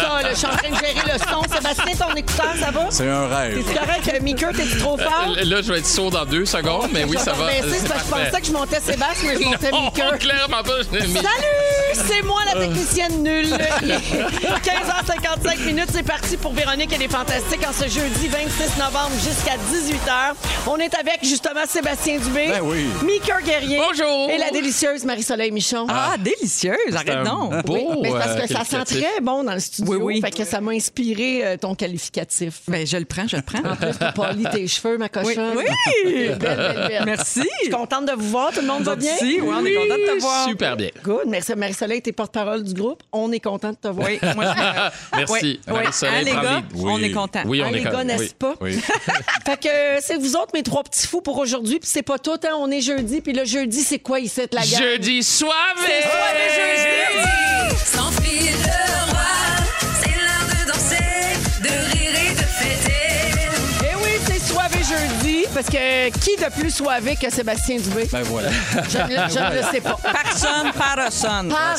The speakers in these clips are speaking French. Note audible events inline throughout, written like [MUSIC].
Console, je suis en train de gérer le son. Sébastien, ton écouteur, ça va? C'est un rêve. C'est correct, Mickey, t'es trop fort? Euh, Là, je vais être sourd dans deux secondes, mais oui, ça va. C'est C'est parce que je pensais que je montais Sébastien, mais je montais [LAUGHS] Mickey. clairement pas. je. Salut! C'est moi, la technicienne nulle. Il est 15h55 minutes, c'est parti pour Véronique et les Fantastiques en ce jeudi 26 novembre jusqu'à 18h. On est avec justement Sébastien Dubé, Ben oui. Mika Guerrier Bonjour. et la délicieuse Marie-Soleil Michon. Ah, délicieuse, arrête donc. Un beau, Oui, mais c'est parce euh, que ça sent très bon dans le studio. Oui, oui. Fait que ça m'a inspiré euh, ton qualificatif. Ben, je le prends, je le prends. En plus, t'as poli tes cheveux, ma cochonne. Oui. Belle, belle, belle. Merci. Je suis contente de vous voir. Tout le monde va bien? Merci, oui, on est content de te voir. Super bien. Good. Merci, Marie-Soleil, t'es porte-parole du groupe. On est content de te voir. Oui, [LAUGHS] moi, je- [LAUGHS] Merci. Oui, Hein, les gars? Oui. on est contents. Oui, on Hein, est les gars, n'est-ce oui. pas? Oui. [LAUGHS] Fait que euh, c'est vous autres, mes trois petits fous pour aujourd'hui. Puis c'est pas tout, hein? On est jeudi. Puis le jeudi, c'est quoi ici, la gang? Jeudi soivé! Sans fil de Parce que qui de plus soivé que Sébastien Dubé? Ben voilà. [LAUGHS] Je, ne- je ne le sais pas. Personne, personne. Par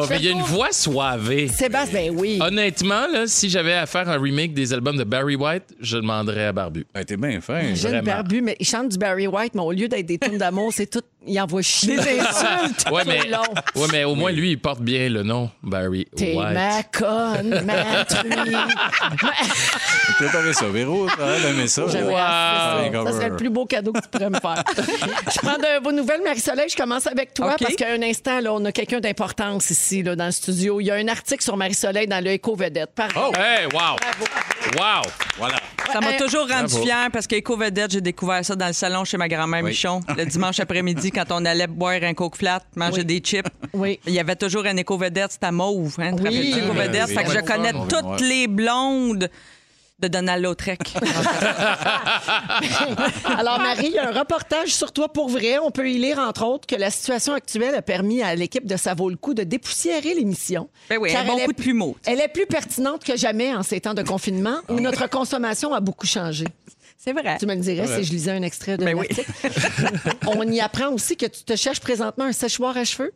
Wow, mais il y a une voix soivée. Sébastien, ben oui. Honnêtement, là, si j'avais à faire un remake des albums de Barry White, je demanderais à Barbu. Ben, t'es bien fin. J'aime vraiment. Barbu, mais il chante du Barry White, mais au lieu d'être des tunes d'amour, c'est tout. Il envoie chier. Des insultes. Ouais, mais, ouais, mais au moins, lui, il porte bien le nom Barry T'es White. ma conne, ma [LAUGHS] truie. [LAUGHS] Préparez ça. Véro, elle aimait ça. J'aimerais assez ça. Ça serait le plus beau cadeau que tu pourrais me faire. [LAUGHS] je prends de vos nouvelles, Marie-Soleil. Je commence avec toi OK. parce qu'à un instant, là, on a quelqu'un d'importance ici là, dans le studio. Il y a un article sur Marie-Soleil dans le Éco-Vedette. Par Oh! Hey, wow! Wow! Voilà. Ça m'a toujours rendu Bravo. fière parce qu'Éco Vedette, j'ai découvert ça dans le salon chez ma grand-mère Oui. Michon. Le dimanche après-midi, quand on allait boire un coke flat, manger des chips. Oui. Il y avait toujours un Éco Vedette, c'était mauve. Hein, te Oui. rappelles-tu, Éco Oui, Vedette? oui, Fait que oui. je connais toutes les blondes de Donald Lautrec. [LAUGHS] Alors, Marie, il y a un reportage sur toi pour vrai. On peut y lire, entre autres, que la situation actuelle a permis à l'équipe de Ça vaut le coup de dépoussiérer l'émission. Ben oui, Car un bon elle est coup de plumeau. Elle est plus pertinente que jamais en ces temps de confinement où notre consommation a beaucoup changé. C'est vrai. Tu me le dirais si je lisais un extrait de Ben oui. On y apprend aussi que tu te cherches présentement un séchoir à cheveux.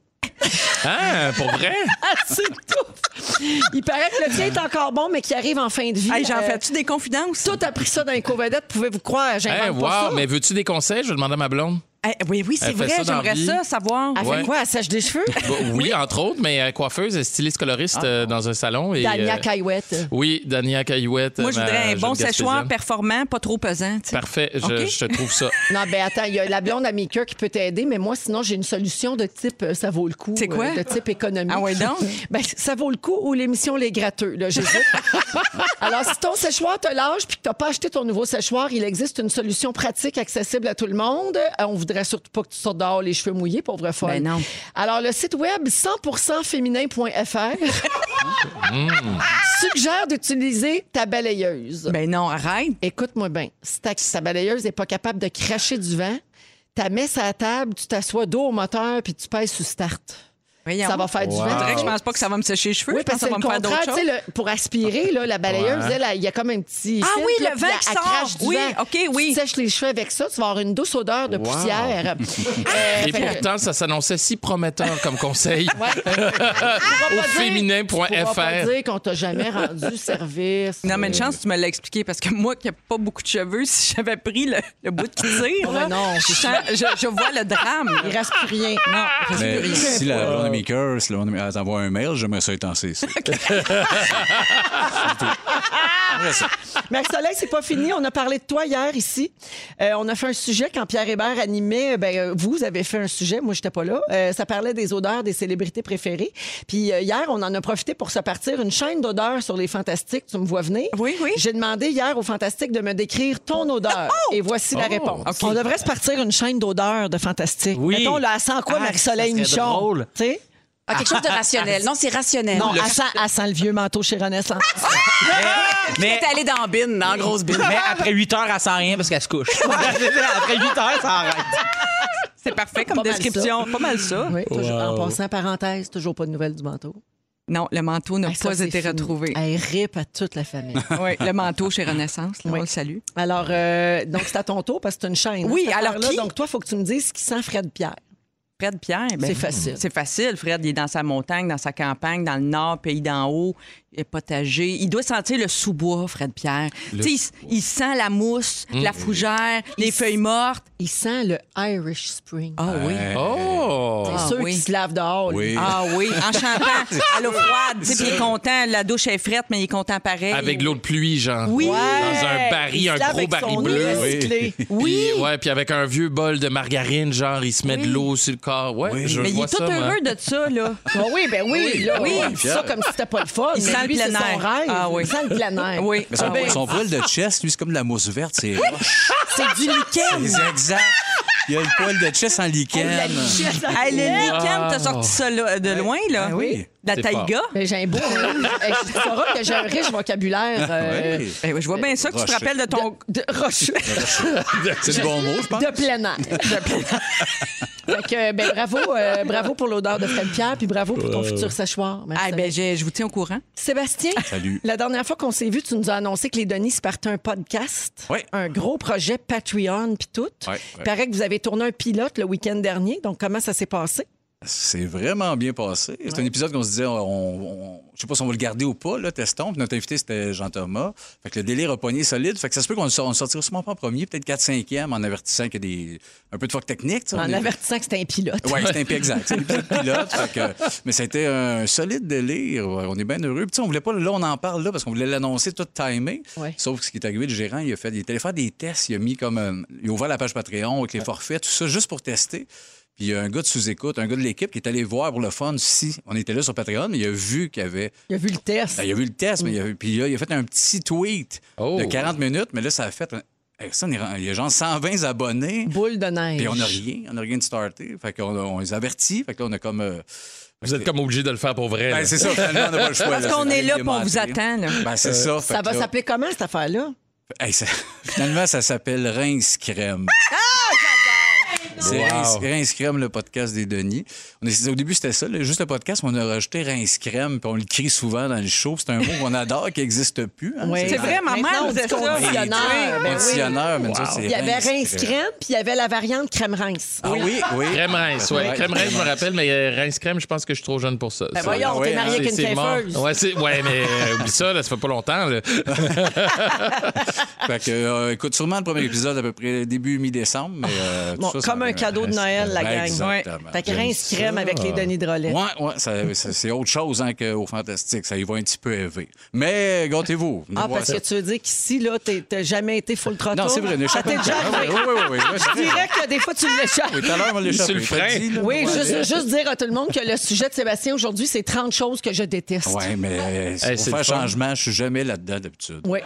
Hein, pour vrai? Ah, c'est tout! Il paraît que le tien est encore bon, mais qu'il arrive en fin de vie. Hey, J'en Euh, fais-tu des confidences? Tout appris ça dans les covedettes, pouvez-vous croire? J'invente Hey, pas ça. wow! Mais veux-tu des conseils? Je vais demander à ma blonde. Oui, oui, c'est Elle fait vrai. ça dans J'aimerais vie. ça savoir. Elle Ouais. fait quoi? Elle sèche des cheveux? Bah, oui, entre autres, mais euh, coiffeuse, styliste coloriste euh, dans un salon. Et, Dania euh, Caillouette. Oui, Dania Caillouette. Moi, je ma voudrais un jeune bon séchoir Gaspésienne. performant, pas trop pesant. tu sais. Parfait, je, OK. je te trouve ça. [LAUGHS] Non, ben attends, il y a la blonde à Mika qui peut t'aider, mais moi, sinon, j'ai une solution de type euh, ça vaut le coup. C'est quoi? euh, de type économie. Ah ouais, donc? [LAUGHS] Ben, ça vaut le coup ou l'émission Les Gratteux, là, j'hésite. [LAUGHS] Alors, si ton séchoir te lâche puis que t'as pas acheté ton nouveau séchoir, il existe une solution pratique accessible à tout le monde. Euh, on voudrait surtout pas que tu sortes dehors les cheveux mouillés, pauvre folle. Ben non. Alors, le site web 100%féminin.fr [LAUGHS] suggère d'utiliser ta balayeuse. Ben non, arrête. Écoute-moi bien. Si ta, ta balayeuse n'est pas capable de cracher du vent, tu mets à la table, tu t'assois dos au moteur puis tu pèses sur start. Voyons. Ça va faire du Wow. vent. On dirait que je pense pas que ça va me sécher les cheveux. Oui, je pense parce que ça va me faire d'autres choses. le- pour aspirer, là, la balayeuse, Ouais. elle, elle, il y a comme un petit. Ah filtre, oui, le vent qui sort. crache du Oui, vent. OK, oui. Tu sèches les cheveux avec ça, tu vas avoir une douce odeur de poussière. [LAUGHS] Euh, Et que- pourtant, ça s'annonçait si prometteur comme conseil. [LAUGHS] Au féminin.fr. Pourras pas dire qu'on t'a jamais rendu [LAUGHS] service. Non, mais une chance, tu me l'as expliqué parce que moi, qui n'ai pas beaucoup de cheveux, si j'avais pris le, le bout qui tire, là, non, je, sens- je, je vois le drame. Il reste plus rien. Non, il reste plus rien. Si la blonde à Maker, si là, on t'envoie un mail, j'aimerais ça être en CC. [LAUGHS] [LAUGHS] Marie-Soleil, c'est pas fini. On a parlé de toi hier ici. Euh, on a fait un sujet quand Pierre Hébert animait. Ben, euh, vous avez fait un sujet. Moi, j'étais pas là. Euh, ça parlait des odeurs des célébrités préférées. Puis euh, hier, on en a profité pour se partir une chaîne d'odeurs sur les Fantastiques. Tu me vois venir? Oui, oui. J'ai demandé hier aux Fantastiques de me décrire ton odeur. Et voici la réponse. On devrait se partir une chaîne d'odeurs de Fantastiques. Oui. Mettons, là, sent quoi, Ah, Marie-Soleil Michon? drôle. Tu sais? Ah, quelque chose de rationnel. Non, c'est rationnel. Non, elle sent, elle sent le vieux manteau chez Renaissance. Mais, T'es allé dans la bine, dans la grosse bine. mais [LAUGHS] après 8 heures, elle sent rien parce qu'elle se couche. après 8 heures, ça arrête. C'est parfait comme Pas mal description. Pas mal ça. Oui, toujours- en passant, parenthèse, toujours pas de nouvelles du manteau. Non, le manteau n'a Hey, ça, pas c'est été fini. retrouvé. Hey, rip à toute la famille. [LAUGHS] Oui, le manteau chez Renaissance, là, Oui. on le salue. Alors, euh, donc, c'est à ton tour parce que c'est une chaîne. Oui, cette alors affaire-là. qui? Donc, toi, il faut que tu me dises ce qui sent Fred Pierre. Fred Pierre, ben, C'est facile. C'est facile. Fred, il est dans sa montagne, dans sa campagne, dans le nord, pays d'en haut, potager. Il doit sentir le sous-bois, Fred Pierre. Tu sais, Il, il sent la mousse, la fougère, les feuilles mortes. Il sent le Irish Spring. Ah oui. Oh! c'est ah ceux oui. qui se lavent dehors. lui. Oui. Ah oui, en chantant [LAUGHS] à l'eau froide. Tu sais, puis il est content. La douche est frette, mais il est content pareil. Avec l'eau de pluie, genre. Oui. Dans un baril, Il un lave gros avec baril son bleu. recyclée. Oui. Puis, ouais, puis avec un vieux bol de margarine, genre, il se met de l'eau sur le corps. Ouais, Oui. je Mais il est tout ça, moi. heureux de ça, là. Ah oui, ben oui. là, oui. ça comme si c'était pas le fun. Il mais sent le lui, c'est son rêve. Ah oui. Sent le plein air. [LAUGHS] Oui. Mais son, Ah oui. son poil de chest, lui, c'est comme de la mousse verte, c'est roche. [LAUGHS] C'est du lichen. C'est exact. Il y a le poil de chest en lichen. Hey, le lichen, t'as sorti ça de loin, là? Ah oui. La taïga. Ben, j'ai un beau. Tu [LAUGHS] sauras que j'ai un riche vocabulaire. euh, Oui. Eh oui, je vois bien ça que tu te rappelles de ton. de. [LAUGHS] C'est le bon mot, je pense. De plein air. [LAUGHS] fait que, ben, bravo, euh, bravo pour l'odeur de Fred Pierre, puis bravo pour ton futur séchoir. Merci. Ah, ben, j'ai- je vous tiens au courant. Sébastien, Salut. la dernière fois qu'on s'est vu, tu nous as annoncé que les Denis se partaient un podcast, Oui. un gros projet Patreon, puis tout. Ouais, ouais. Il paraît que vous avez tourné un pilote le week-end dernier. Donc, comment ça s'est passé? C'est vraiment bien passé. C'est un épisode qu'on se disait, on, on- je sais pas si on va le garder ou pas, là, testons. Puis notre invité, c'était Jean-Thomas. Fait que le délire a pogné solide. Fait que ça se peut qu'on le sortira sûrement pas en premier, peut-être 4-5e, en avertissant qu'il y a des, un peu de fuck technique. En est- avertissant que c'était un pilote. Oui, c'était un [LAUGHS] peu exact. C'est l'épisode pilote. fait que- mais été un solide délire. On est bien heureux. Puis, on voulait pas, là, on en parle là parce qu'on voulait l'annoncer tout timé. Ouais. Sauf que ce qui est arrivé, le gérant, il a fait, il est allé faire des tests. Il a mis comme, un- il a ouvert la page Patreon avec les forfaits, tout ça, juste pour tester. Puis il y a un gars de sous-écoute, un gars de l'équipe qui est allé voir pour le fun si on était là sur Patreon, mais il a vu qu'il y avait. Il a vu le test. Ben, il a vu le test, mais il a, puis là, il a fait un petit tweet Oh. de 40 minutes, mais là, ça a fait. ça, il y a genre 120 abonnés. Boule de neige. Puis on n'a rien, on n'a rien de starté. Fait qu'on on les avertit. Fait que là, on a comme. euh, Vous êtes comme obligé de le faire pour vrai. Ben, c'est ça, finalement, on n'a pas le choix. Parce qu'on est là, on vous attend, là. Ben, c'est ça. Ça va là- s'appeler comment, cette affaire-là? Hey, ça- [LAUGHS] Finalement, ça s'appelle Rince Crème. [LAUGHS] C'est Wow. Rince, Crème, le podcast des Denis. On est- au début, c'était ça, là, juste le podcast, mais on a rajouté Rince Crème, puis on le crie souvent dans le show. C'est un mot qu'on adore, qui n'existe plus. hein. Oui. C'est vrai, ma Maintenant, mère on disait dit ça. conditionneur. Ben oui. Conditionneur, mais autres, c'est Il y avait Rince crème, puis il y avait la variante crème rince. Ah oui, oui. Crème rince, ouais. Ouais. Crème rince, je me rappelle, mais euh, rince crème, je pense que je suis trop jeune pour ça. Ben Ça, voyons, t'es marié avec une c'est mort. coiffeuse. Ouais, c'est- ouais, mais euh, oublie ça, là, ça fait pas longtemps. là. [LAUGHS] Fait que, euh, écoute, sûrement le premier épisode à peu près début mi-décembre. Mais, euh, ça, ça comme un cadeau de Noël, la gang. Exactement. Fait que rince crème avec les Denis de relais. Ouais, ouais, ça- ça- c'est autre chose hein, qu'au Fantastique. Ça y va un petit peu élevé. Mais gâtez-vous. Ah, parce ça. que tu veux dire qu'ici, là, t'as jamais été full throttle? Non, c'est vrai. ne Ça l'échappez t'est pas. déjà Ah, arrivé? oui, oui, oui, oui. Je dirais que des fois, tu l'échappes. Oui, tout à l'heure, on va l'échapper. Sur le frein. dit, là. Oui, juste, juste dire à tout le monde que le sujet de Sébastien aujourd'hui, c'est 30 choses que je déteste. Ouais, mais euh, Hey, pour c'est faire changement, je suis jamais là-dedans d'habitude. Oui.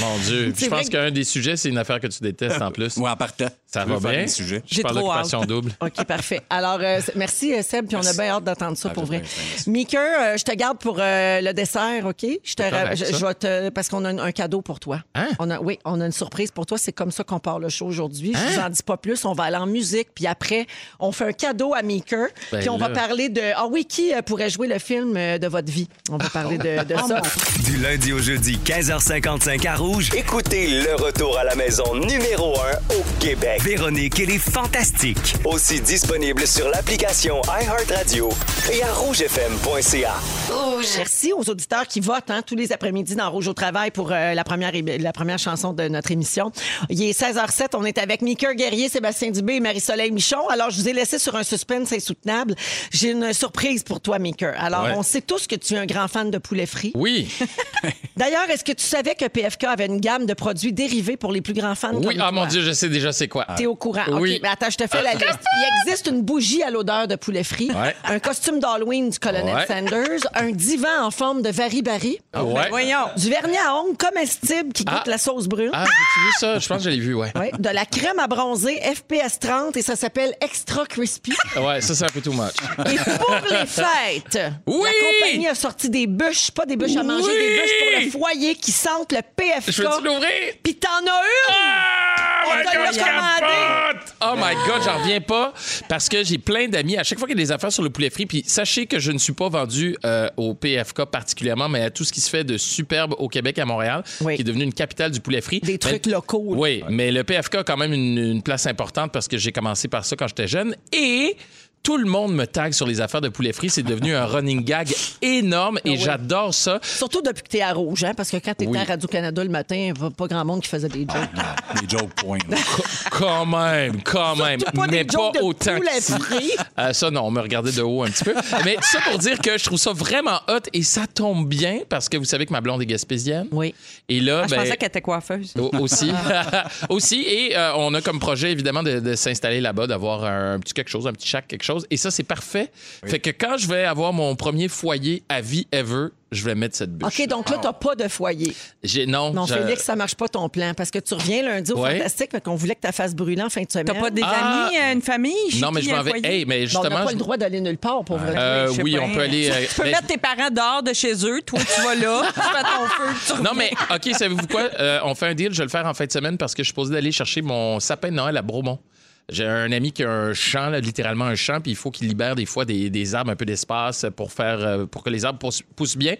Mon Dieu. [LAUGHS] Je pense qu'un des sujets, c'est une affaire que tu détestes en plus. Ou en partant. Ça Je va bien? des sujets? Je J'ai parle trop d'occupation double. [LAUGHS] OK, parfait. Alors, euh, merci, euh, Seb, puis on a bien hâte d'entendre ça Ah, pour vrai. Meeker, euh, je te garde pour euh, le dessert, OK? Je te correct, je, je vais te, parce qu'on a un, un cadeau pour toi. Hein? On a, oui, on a une surprise pour toi. C'est comme ça qu'on part le show aujourd'hui. Je Hein? vous en dis pas plus. On va aller en musique, puis après, on fait un cadeau à Meeker, Ben puis on va parler de... Ah oui, qui pourrait jouer le film de votre vie? On va parler de, de ça. [LAUGHS] Du lundi au jeudi, 15h55 à Rouge. Écoutez le retour à la maison numéro 1 au Québec. Véronique et les Fantastiques. Aussi disponible sur l'application iHeartRadio et à rougefm.ca. Merci aux auditeurs qui votent hein, tous les après-midi dans Rouge au travail pour euh, la, première, la première chanson de notre émission. Il est 16h07, on est avec Mika Guerrier, Sébastien Dubé et Marie-Soleil Michon. Alors, je vous ai laissé sur un suspense insoutenable. J'ai une surprise pour toi, Mika. Alors, Ouais. on sait tous que tu es un grand fan de poulet frit. Oui. [LAUGHS] D'ailleurs, est-ce que tu savais que PFK avait une gamme de produits dérivés pour les plus grands fans Oui, ah toi? mon Dieu, je sais déjà c'est quoi. T'es au courant. Oui. OK, mais attends, je te fais la liste. Il existe une bougie à l'odeur de poulet frit, Ouais. un costume d'Halloween du colonel Ouais. Sanders, un divan en forme de vari-bari, Ah ouais. Voyons. du vernis à ongles comestible qui goûte Ah. la sauce brune. Ah, j'ai vu ça? Je pense que je l'ai vu, ouais. Ouais, de la crème à bronzer FPS 30 et ça s'appelle Extra Crispy. Ouais, ça, c'est un peu too much. Et pour les [LAUGHS] fêtes, Oui! la compagnie a sorti des bûches, pas des bûches à manger, Oui! des bûches pour le foyer qui sentent le PFK. Je veux-tu l'ouvrir? Puis t'en as une! Ah! On te l'a je commandé. Capote! Oh my God, j'en reviens pas parce que j'ai plein d'amis. À chaque fois qu'il y a des affaires sur le poulet frit, puis sachez que je ne suis pas vendu euh, au PFK particulièrement, mais à tout ce qui se fait de superbe au Québec, à Montréal, Oui. qui est devenu une capitale du poulet frit. Des trucs locaux. Oui, mais le PFK a quand même une, une place importante parce que j'ai commencé par ça quand j'étais jeune. Et tout le monde me tag sur les affaires de poulet frit. C'est devenu un running gag énorme et j'adore ça. Surtout depuis que t'es à Rouge, hein, parce que quand t'étais Oui. à Radio-Canada le matin, il n'y avait pas grand monde qui faisait des jokes. Les joke points. [LAUGHS] Quand même, quand même. Pas des mais pas autant frit. Euh, ça, non, on me regardait de haut un petit peu. Mais ça pour dire que je trouve ça vraiment hot et ça tombe bien parce que vous savez que ma blonde est gaspésienne. Oui. Et là, Ah, je ben, pensais qu'elle était coiffeuse. au- aussi. [LAUGHS] aussi. Et euh, on a comme projet, évidemment, de, de s'installer là-bas, d'avoir un petit quelque chose, un petit shack, quelque chose. Et ça, c'est parfait. Fait que quand je vais avoir mon premier foyer à vie ever, je vais mettre cette bûche. OK, donc là, t'as pas de foyer. J'ai, non, Non, je- Félix, ça marche pas ton plan, parce que tu reviens lundi au Ouais. Fantastique, fait qu'on voulait que ta face brûlée en fin de semaine. T'as pas des Ah! amis, euh, une famille? Non, mais je m'en vais. Hey, mais Bon, on justement. n'a pas je- le droit d'aller nulle part, pour vrai. Euh, oui, pas. on peut aller. euh, Tu peux mettre tes parents dehors de chez eux. Toi, tu vas là, tu fais ton feu, tu Non, mais OK, savez-vous quoi? Euh, on fait un deal, je vais le faire en fin de semaine parce que je suis posé d'aller chercher mon sapin de Noël à Bromont. J'ai un ami qui a un champ, là, littéralement un champ, puis il faut qu'il libère des fois des, des arbres, un peu d'espace pour faire euh, pour que les arbres poussent, poussent bien.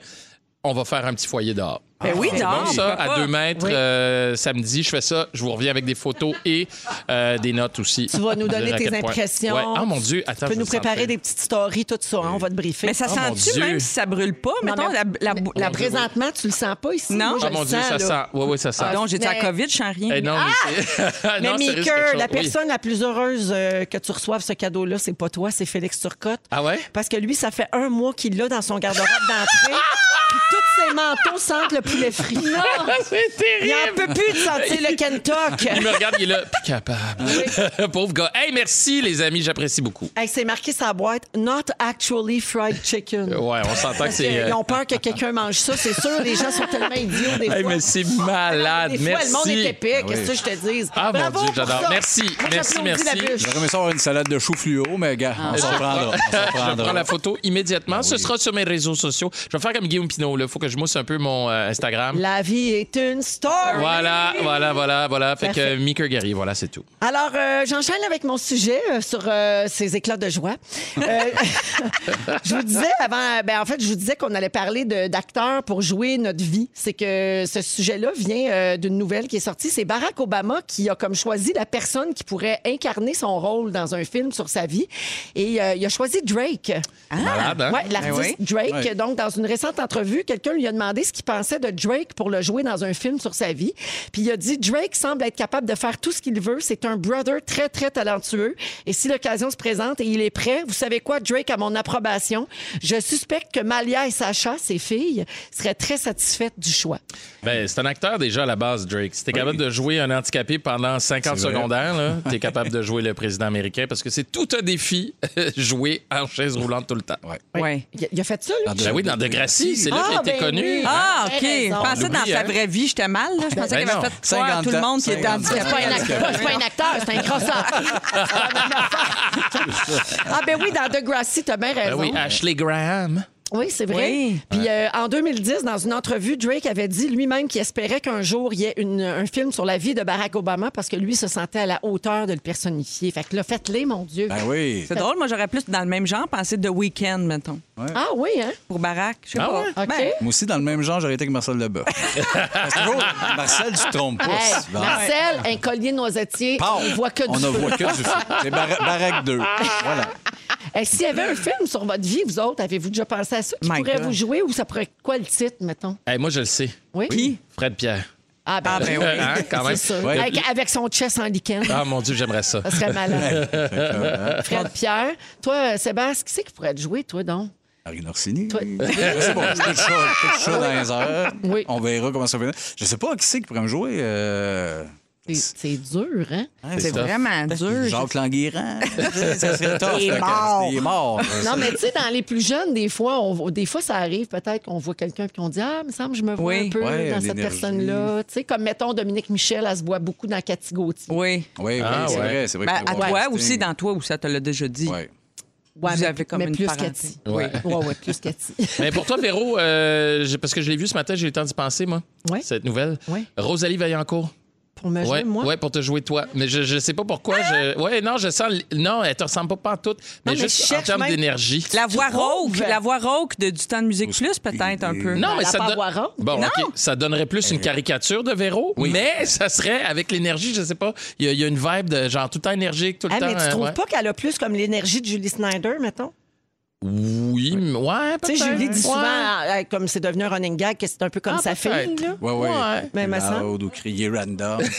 On va faire un petit foyer dehors. Ben oui, C'est dehors, bon, ça, à deux mètres, euh, samedi, je fais ça. Je vous reviens avec des photos et euh, des notes aussi. Tu vas nous donner Dire à tes quel point- impressions. Ouais. Ah, mon Dieu, attends. Tu peux je nous préparer sentir. des petites stories, tout ça. hein, on va te briefer. Mais ça Oh, mon sent-tu Dieu. même si ça brûle pas? Non, Mettons, mais- la, la, la- présentement, tu le sens pas ici? Non. Moi, je Ah, le mon Dieu, sens, ça là. sent. Oui, oui, ça sent. Ah, Donc, j'étais Mais- à COVID, je sens rien. Eh non, mais c'est. [LAUGHS] Mais Non, c'est Maker, quelque la chose. Oui. personne la plus heureuse euh, que tu reçoives ce cadeau-là, c'est pas toi, c'est Félix Turcotte. Ah ouais? Parce que lui, ça fait un mois qu'il l'a dans son garde-robe d'entrée. [LAUGHS] Puis tous ses manteaux sentent le poulet frit. [LAUGHS] c'est Il terrible. en peut plus de sentir le Kentuck. Il me regarde, il est là, plus capable. [LAUGHS] Pauvre gars. Hey, merci, les amis, j'apprécie beaucoup. Hey, c'est marqué sa boîte Not actually fried chicken. Ouais, on s'entend que c'est. Ils euh, ont peur que quelqu'un mange ça, c'est sûr. Les gens sont tellement idiots des Hey, fois. mais c'est malade. Des fois, merci. le monde est épais. Ah Qu'est-ce oui. que je te dise? Ah, mon Bravo Dieu, pour j'adore. Merci, Moi, merci, merci. J'aurais aimé ça avoir une salade de chou fluo, mais gars, on s'en prendra. On [LAUGHS] Je prendra. prends la photo immédiatement. Ce oui. sera sur mes réseaux sociaux. Je vais faire comme Guillaume Pinot. Il faut que je mousse un peu mon euh, Instagram. La vie est une story. Voilà, voilà, voilà, voilà. Fait Parfait. que Mika Guerrier, voilà, c'est tout. Alors, euh, j'enchaîne avec mon sujet euh, sur euh, ces éclats de joie. Euh, [LAUGHS] [LAUGHS] je vous disais avant, ben, en fait, je vous disais qu'on allait parler d'acteurs pour jouer notre vie. C'est que ce sujet-là vient euh, d'une nouvelle qui est sortie. C'est Barack Obama qui a comme choisi la personne qui pourrait incarner son rôle dans un film sur sa vie. Et euh, il a choisi Drake. Malade, hein? Ouais, l'artiste Ben Drake. Donc, dans une récente entrevue, quelqu'un lui a demandé ce qu'il pensait de Drake pour le jouer dans un film sur sa vie. Puis il a dit Drake semble être capable de faire tout ce qu'il veut. C'est un brother très, très talentueux. Et si l'occasion se présente et il est prêt, vous savez quoi, Drake a mon approbation. Je suspecte que Malia et Sacha, ses filles, seraient très satisfaites du choix. Ben, c'est un acteur déjà à la base, Drake. Si t'es capable de jouer un handicapé pendant 50 C'est vrai. secondaires, là, t'es capable de jouer le président américain parce que c'est tout un défi [LAUGHS] jouer en chaise roulante tout le temps. Ouais. Ouais. Il a, fait ça, lui? Ben oui, dans Degrassi, c'est là Ah, été ben connu. oui. Ah, OK. Je pensais dans sa hein? vraie vie, j'étais mal. Là. Je pensais Ben qu'il avait fait croire à 50 tout le monde qui était 50 C'est pas, un acteur, c'est pas un acteur, c'est un crosseur. [LAUGHS] ah ben oui, dans Degrassi, t'as bien Ben raison. oui, Ashley Graham. Oui, c'est vrai. Oui. Puis euh, en 2010, dans une entrevue, Drake avait dit lui-même qu'il espérait qu'un jour il y ait une- un film sur la vie de Barack Obama parce que lui se sentait à la hauteur de le personnifier. Fait que là, faites-les, mon Dieu. Ben oui. C'est drôle, moi j'aurais plus dans le même genre pensé The Weeknd, mettons. Ah oui, hein? Pour Barack, je sais Ah pas. ouais? Ben, Moi aussi, dans le même genre, j'aurais été avec Marcel. [LAUGHS] Parce que toujours, Marcel, tu te trompes pas. Hey, souvent. Marcel, un collier noisetier, Pow! on voit que du On ne voit que du feu. C'est Bar- Baraque 2. [LAUGHS] Voilà. [LAUGHS] S'il y avait un film sur votre vie, vous autres, avez-vous déjà pensé à ça? Qui My pourrait God. vous jouer ou ça pourrait être quoi le titre, mettons? Hey, moi, je le sais. Oui? Qui? Fred Pierre. Ah, ben, Ah, ben oui. [LAUGHS] Hein, quand même. c'est sûr. Ouais. Avec, avec son chest en lichen. Ah, mon Dieu, j'aimerais ça. Ça serait malade. [LAUGHS] Fred Pierre. Toi, Sébastien, qui c'est qui pourrait te jouer, toi, donc? Marine Orsini. Toi- C'est bon, c'est tout chaud, tout chaud dans les heures. Oui. On verra comment ça va. finir. Je sais pas qui c'est qui pourrait me jouer. Euh... C'est- C'est dur, hein? c'est tough. vraiment dur. Jacques Languirand. [LAUGHS] ça serait tough. Il est mort. Il est mort. Non, mais tu sais, dans les plus jeunes, des fois, on, des fois ça arrive peut-être qu'on voit quelqu'un et qu'on dit Ah, il me semble que je me vois Oui. un peu Ouais, dans cette personne-là. Tu sais, comme mettons Dominique Michel, elle se voit beaucoup dans Cathy Gauthier. Oui. Oui, oui, Ah, c'est ouais. vrai. C'est vrai Ben, que à toi casting- aussi, dans toi, où ça te l'a déjà dit. Ouais. Ouais, Vous mais, avez comme mais une plus. Cathy. Ouais. Oui, [LAUGHS] ouais, plus Cathy. Mais pour toi, Véro, euh, parce que je l'ai vu ce matin, j'ai eu le temps d'y penser, moi, Ouais. cette nouvelle. Ouais. Rosalie Vaillancourt. Pour me jouer, Ouais, moi? ouais, pour te jouer toi. Mais je, je sais pas pourquoi. Je... Ouais, non, je sens. Non, elle te ressemble pas. Mais Non, mais juste je en cherche termes d'énergie. La voix rauque, la voix rauque de du temps de musique plus, peut-être un peu. Non, mais ça. Bon, Non. Ça donnerait plus une caricature de Véro, mais ça serait avec l'énergie, je sais pas. Il y, a- il y a une vibe de genre tout le temps énergique, tout le Ah, temps. mais tu euh, trouves ouais. pas qu'elle a plus comme l'énergie de Julie Snyder, mettons? Oui, mais- ouais, Tu sais, peut-être. Julie dit souvent, Ouais. euh, comme c'est devenu un running gag, que c'est un peu comme Ah, sa peut-être. fille. Là. Ouais, ouais. Ouais. Mais. Loud ou crier random. [LAUGHS]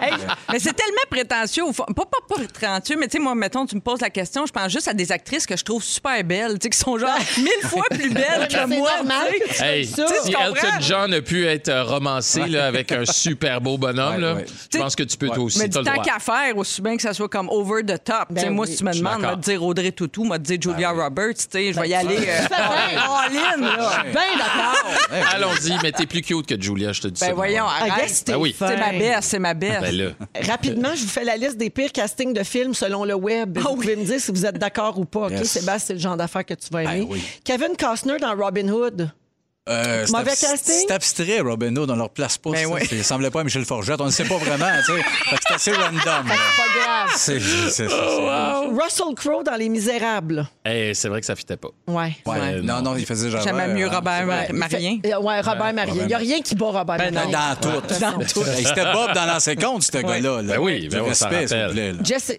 Hey, mais c'est tellement prétentieux. au fond. Pas, pas, pas prétentieux, mais tu sais, moi, mettons, tu me poses la question, je pense juste à des actrices que je trouve super belles, tu sais, qui sont genre [LAUGHS] mille fois plus belles que C'est moi. normal tu sais. Hey, si tu comprends? Elton John a pu être euh, romancé là, avec un super beau bonhomme, Ouais, là, ouais. je pense que tu peux toi aussi. Mais t'as du le temps droit. qu'à faire, aussi bien que ça soit comme over the top. Tu sais, moi, oui, si tu me demandes, d'accord. te dire Audrey Toutou, moi, te dire Julia Roberts, tu sais, je vais y aller euh, [LAUGHS] all in, là. Ben d'accord. Allons-y, mais t'es plus cute que Julia, je te dis ça. Ben voyons, arrête. guess t'es Ben oui. fin. C'est ma baisse, c'est ma baisse. Ben là. Rapidement, je vous fais la liste des pires castings de films selon le web. vous Ah oui. pouvez me dire si vous êtes d'accord ou pas. OK. Sébastien, c'est le genre d'affaires que tu vas aimer. Ben oui. Kevin Costner dans Robin Hood. Euh, c'est Mauvais casting? C'est abstrait, Robin Hood. On leur place pas. Ben ça. oui. C'est- Ça ressemblait pas à Michel Forget. On ne sait pas vraiment. C'est assez random. là. Pas grave. C'est c'est- c'est- c'est- Russell Crowe dans Les Misérables. Hey, c'est vrai que ça fitait pas. Ouais. Ouais, Ouais, non, non. il faisait genre. J'aimais mieux Robert Ouais, Marien. euh, ouais, Robert Marien. Il n'y a rien qui bat Robert Ben Marien. Dans tout. Dans tout. Hey, C'était Bob dans l'ancien compte, ce gars-là. là. Ben oui, ben respect, s'il vous plaît.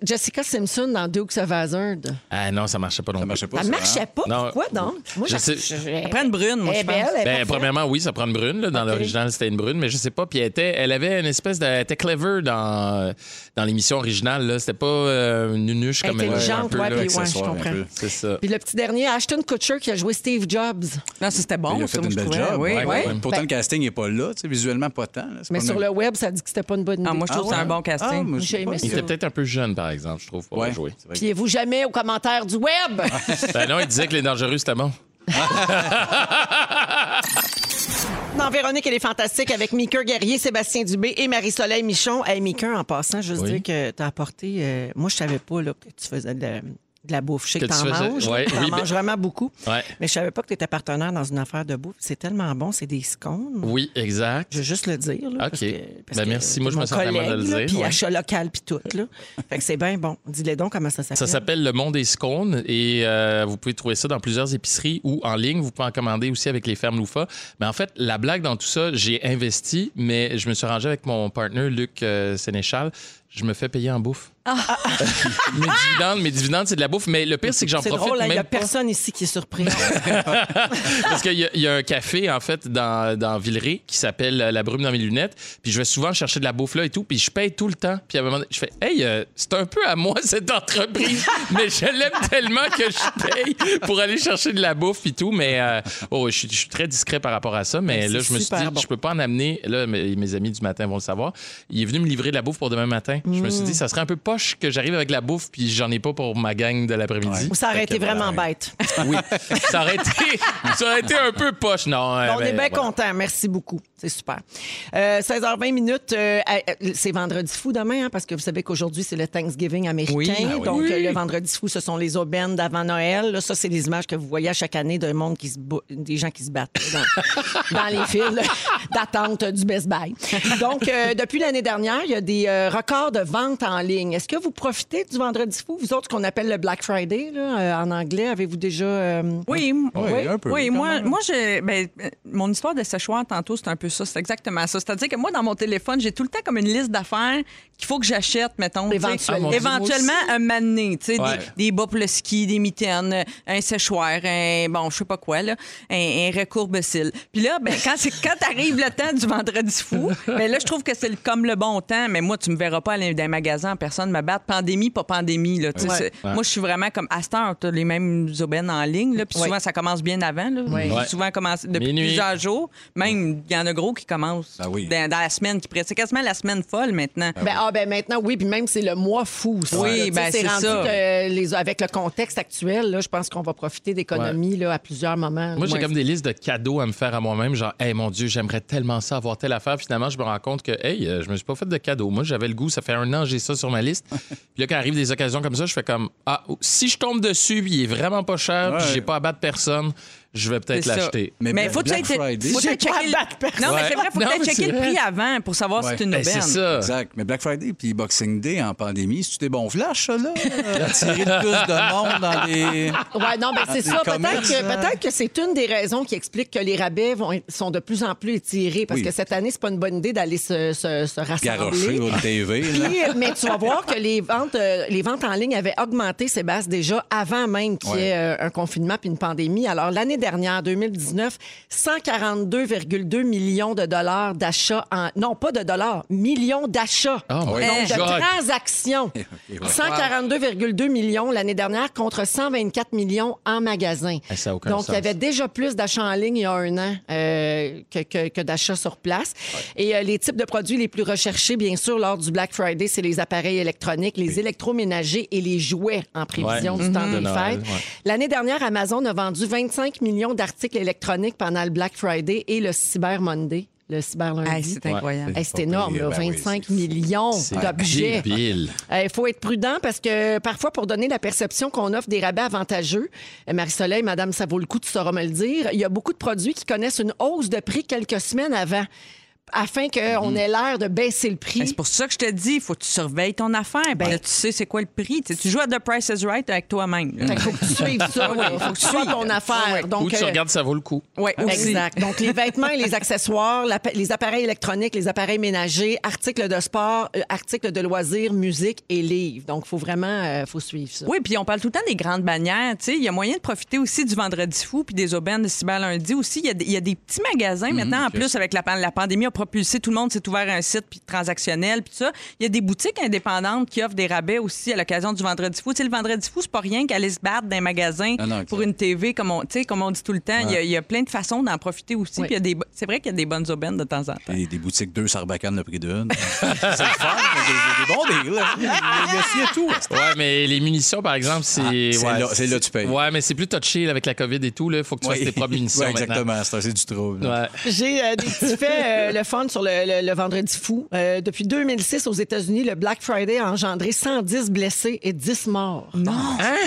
Jessica Simpson dans Dukes of Hazzard. Ah non, ça marchait pas non Ça plus. marchait pas. Ça marchait hein? pas? Non. Pourquoi donc? Moi, Je Prends une brune, moi, Elle je pense. Elle est Ben, premièrement, oui, ça prend une brune. là. Dans l'original, c'était une brune, mais je sais pas. Puis elle, était, elle avait une espèce de. Elle était clever dans, dans l'émission originale. là. C'était pas euh, une nunuche comme elle est un Intelligente, peu. ouais, là. puis ouais, je comprends. C'est ça. Puis le petit dernier, Ashton Kutcher qui a joué Steve Jobs. Non, ça, c'était Il bon, a ça, fait une belle job. Oui, ouais, oui. ouais. Pourtant, Ben- le casting n'est pas là, tu sais, visuellement pas tant. là. C'est Mais pas sur même- le web, ça dit que c'était pas une bonne idée. Ah, moi, je trouve que c'est un bon Ah, casting. moi, J'ai aimé ouais. Il était peut-être un peu jeune, par exemple, je trouve, pour Ouais, jouer. Fiez-vous jamais aux commentaires du web. [LAUGHS] Ben non, il disait que les dangereux, c'était bon. [LAUGHS] Dans Véronique, elle est fantastique avec Mika Guerrier, Sébastien Dubé et Marie-Soleil Michon. Hey, Mika, en passant, juste Oui. dire que t'as apporté. euh, moi, je savais pas là, que tu faisais de la, de la bouffe. Je sais que, Que t'en manges. ouais, T'en oui, ben- vraiment beaucoup. Ouais. Mais je savais pas que tu étais partenaire dans une affaire de bouffe. C'est tellement bon, c'est des scones. Oui, exact. Je veux juste le dire. Là, OK. parce que- parce Ben, merci. Moi, je me sens vraiment de le collègue, dire, Puis ouais. achat local, puis tout. Là. [LAUGHS] fait que c'est bien bon. Dis-le donc comment ça s'appelle. Ça s'appelle Le Monde des Scones et euh, vous pouvez trouver ça dans plusieurs épiceries ou en ligne. Vous pouvez en commander aussi avec les fermes Loufa. Mais en fait, la blague dans tout ça, j'ai investi, mais je me suis rangé avec mon partner Luc euh, Sénéchal. Je me fais payer en bouffe. Mes dividendes, mes dividendes, c'est de la bouffe. Mais le pire, c'est que j'en profite drôle, hein, il n'y a pas. personne ici qui est surpris. [LAUGHS] Parce qu'il y, a- il y a un café, en fait, dans, dans Villeray qui s'appelle La Brume dans mes lunettes. Puis je vais souvent chercher de la bouffe là et tout. Puis je paye tout le temps. Puis à un moment donné, je fais Hey, euh, c'est un peu à moi [LAUGHS] cette entreprise, mais je l'aime tellement que je paye pour aller chercher de la bouffe et tout. Mais euh, oh, je, suis, je suis très discret par rapport à ça. Mais Ben, là, je me suis dit, bon. je peux pas en amener. Là, mes, mes amis du matin vont le savoir. Il est venu me livrer de la bouffe pour demain matin. Je me Mm. suis dit, ça serait un peu poche que j'arrive avec la bouffe puis j'en ai pas pour ma gang de l'après-midi. Ou ça aurait été vraiment voilà. bête. Oui, ça aurait été, ça aurait été un peu poche. Non, on ben, est bien voilà. content. Merci beaucoup. C'est super. Euh, 16h20 minutes, euh, euh, c'est vendredi fou demain, hein, parce que vous savez qu'aujourd'hui, c'est le Thanksgiving américain. Oui. Ah Donc, euh, le vendredi fou, ce sont les aubaines d'avant Noël. Là, ça, c'est les images que vous voyez à chaque année d'un monde qui se des gens qui se battent dans, [LAUGHS] dans les files d'attente du Best Buy. Donc, euh, depuis l'année dernière, il y a des euh, records de vente en ligne. Est-ce que vous profitez du vendredi fou, vous autres, ce qu'on appelle le Black Friday là, euh, en anglais? Avez-vous déjà... euh, Oui, m- Oui, oui, un peu, oui, quand moi, moi je, ben, euh, mon histoire de séchoir tantôt, c'est un peu ça. C'est exactement ça. C'est-à-dire que moi, dans mon téléphone, j'ai tout le temps comme une liste d'affaires qu'il faut que j'achète, mettons. Éventuellement. Ah, Éventuellement, un mané, tu sais, Ouais. des, des bas pour le ski, des mitaines, un séchoir, un, bon, je sais pas quoi, là, un, un. Puis là, ben, quand, c'est- quand arrive le temps du vendredi fou, ben là, je trouve que c'est comme le bon temps, mais moi, tu me verras pas aller dans un magasin, personne me battre. Pandémie, pas pandémie, là. Ouais. Moi, je suis vraiment comme, à cette heure, t'as les mêmes aubaines en ligne, là, puis Ouais. souvent, ça commence bien avant, là. Ouais. Ouais. Souvent, commence depuis Minuit. plusieurs jours. Même, il y en a gros qui commencent Ah oui. dans, dans la semaine qui prête. C'est quasiment la semaine folle maintenant. Ben, ah, ben maintenant, oui, puis même c'est le mois fou. ça, Oui, ben, c'est rendu ça. que les, avec le contexte actuel, là, je pense qu'on va profiter d'économies là, à plusieurs moments. Moi, j'ai comme des listes de cadeaux à me faire à moi-même. Genre, hey, mon Dieu, j'aimerais tellement ça avoir telle affaire. Finalement, je me rends compte que, hey, euh, je me suis pas fait de cadeaux. Moi, j'avais le goût. Ça fait un an, j'ai ça sur ma liste. [LAUGHS] puis là, quand arrivent des occasions comme ça, je fais comme, ah, si je tombe dessus, puis il est vraiment pas cher, puis j'ai pas à battre personne, je vais peut-être C'est l'acheter. Mais Mais Black- faut peut-être Friday- faut J'ai peut-être pas checker le- mais c'est vrai, faut peut-être mais checker c'est le prix avant pour savoir si c'est une Ben, aubaine. c'est ça. Exact. Mais Black Friday puis Boxing Day en pandémie, c'est-tu des bons flashs, ça, là? Attirer le plus de monde dans les... Ouais, non, ben c'est ça. Peut-être que, peut-être que c'est une des raisons qui explique que les rabais vont, sont de plus en plus étirés. Parce Oui. que cette année, c'est pas une bonne idée d'aller se, se, se Garocher rassembler. au TV, là. Puis, mais tu vas voir que les ventes, euh, les ventes en ligne avaient augmenté, Sébastien, déjà avant même qu'il y ait euh, un confinement puis une pandémie. Alors, l'année dernière, 2019, 142,2 millions de dollars d'achats en... Non, pas de dollars, millions d'achats. Oh my Donc, de God. transactions. [LAUGHS] 142,2 millions l'année dernière contre 124 millions en magasin. Eh, ça a aucun Donc, il y avait déjà plus d'achats en ligne il y a un an euh, que, que- que d'achats sur place. Et euh, les types de produits les plus recherchés, bien sûr, lors du Black Friday, c'est les appareils électroniques, les électroménagers et les jouets en prévision Ouais. du temps des De Noël, fêtes. ouais. L'année dernière, Amazon a vendu 25 millions d'articles électroniques pendant le Black Friday et le Cyber Monday, le Cyber lundi. Hey, c'est incroyable. Hey, c'est énorme, pire, là, ben oui, 25 c'est- millions d'objets. Il faut être prudent parce que parfois, pour donner la perception qu'on offre des rabais avantageux, euh, Marie-Soleil, Madame, ça vaut le coup, tu sauras me le dire, il y a beaucoup de produits qui connaissent une hausse de prix quelques semaines avant afin qu'on ait l'air de baisser le Ben, prix. C'est pour ça que je te dis, il faut que tu surveilles ton affaire. Ben, là, tu sais c'est quoi le prix? Tu sais, tu joues à The Price is Right avec toi-même. qu'il faut que tu suives ça. [LAUGHS] Il faut que tu suives ton affaire. Donc, Ou tu euh, regardes, ça vaut le coup. Ouais, aussi. Exact. Donc, les vêtements et les accessoires, les appareils électroniques, les appareils ménagers, articles de sport, euh, articles de loisirs, musique et livres. Donc, il faut vraiment euh, faut suivre ça. Oui, puis on parle tout le temps des grandes bannières. Tu sais, il y a moyen de profiter aussi du vendredi fou puis des aubaines de cyber lundi aussi. Il y a des, il y a des petits magasins maintenant. En plus, avec la, pan- la pandémie, propulsé tout le monde s'est ouvert un site puis transactionnel puis ça. Il y a des boutiques indépendantes qui offrent des rabais aussi à l'occasion du vendredi fou. Tu sais, le vendredi fou, c'est pas rien qu'aller se battre dans un magasin Ah non, pour une TV, comme on, tu sais, comme on dit tout le temps. Il y a- il y, a plein de façons d'en profiter aussi. Oui. Puis c'est vrai qu'il y a des bonnes aubaines de temps en temps. Des, des boutiques deux Sarbacane le prix d'une. [LAUGHS] c'est le fun. Des, bons deals. Il y a, a tout. Ouais, mais les munitions, par exemple, c'est. Ah, ouais, là- c'est là que tu payes. Ouais, mais c'est plus touché là, avec la COVID et tout. Il faut que tu fasses tes propres [LAUGHS] munitions. Exactement. C'est c'est du trouble. J'ai euh, des petits faits, euh, le fun sur le, le- le vendredi fou. Euh, depuis 2006, aux États-Unis, le Black Friday a engendré 110 blessés et 10 morts. Non!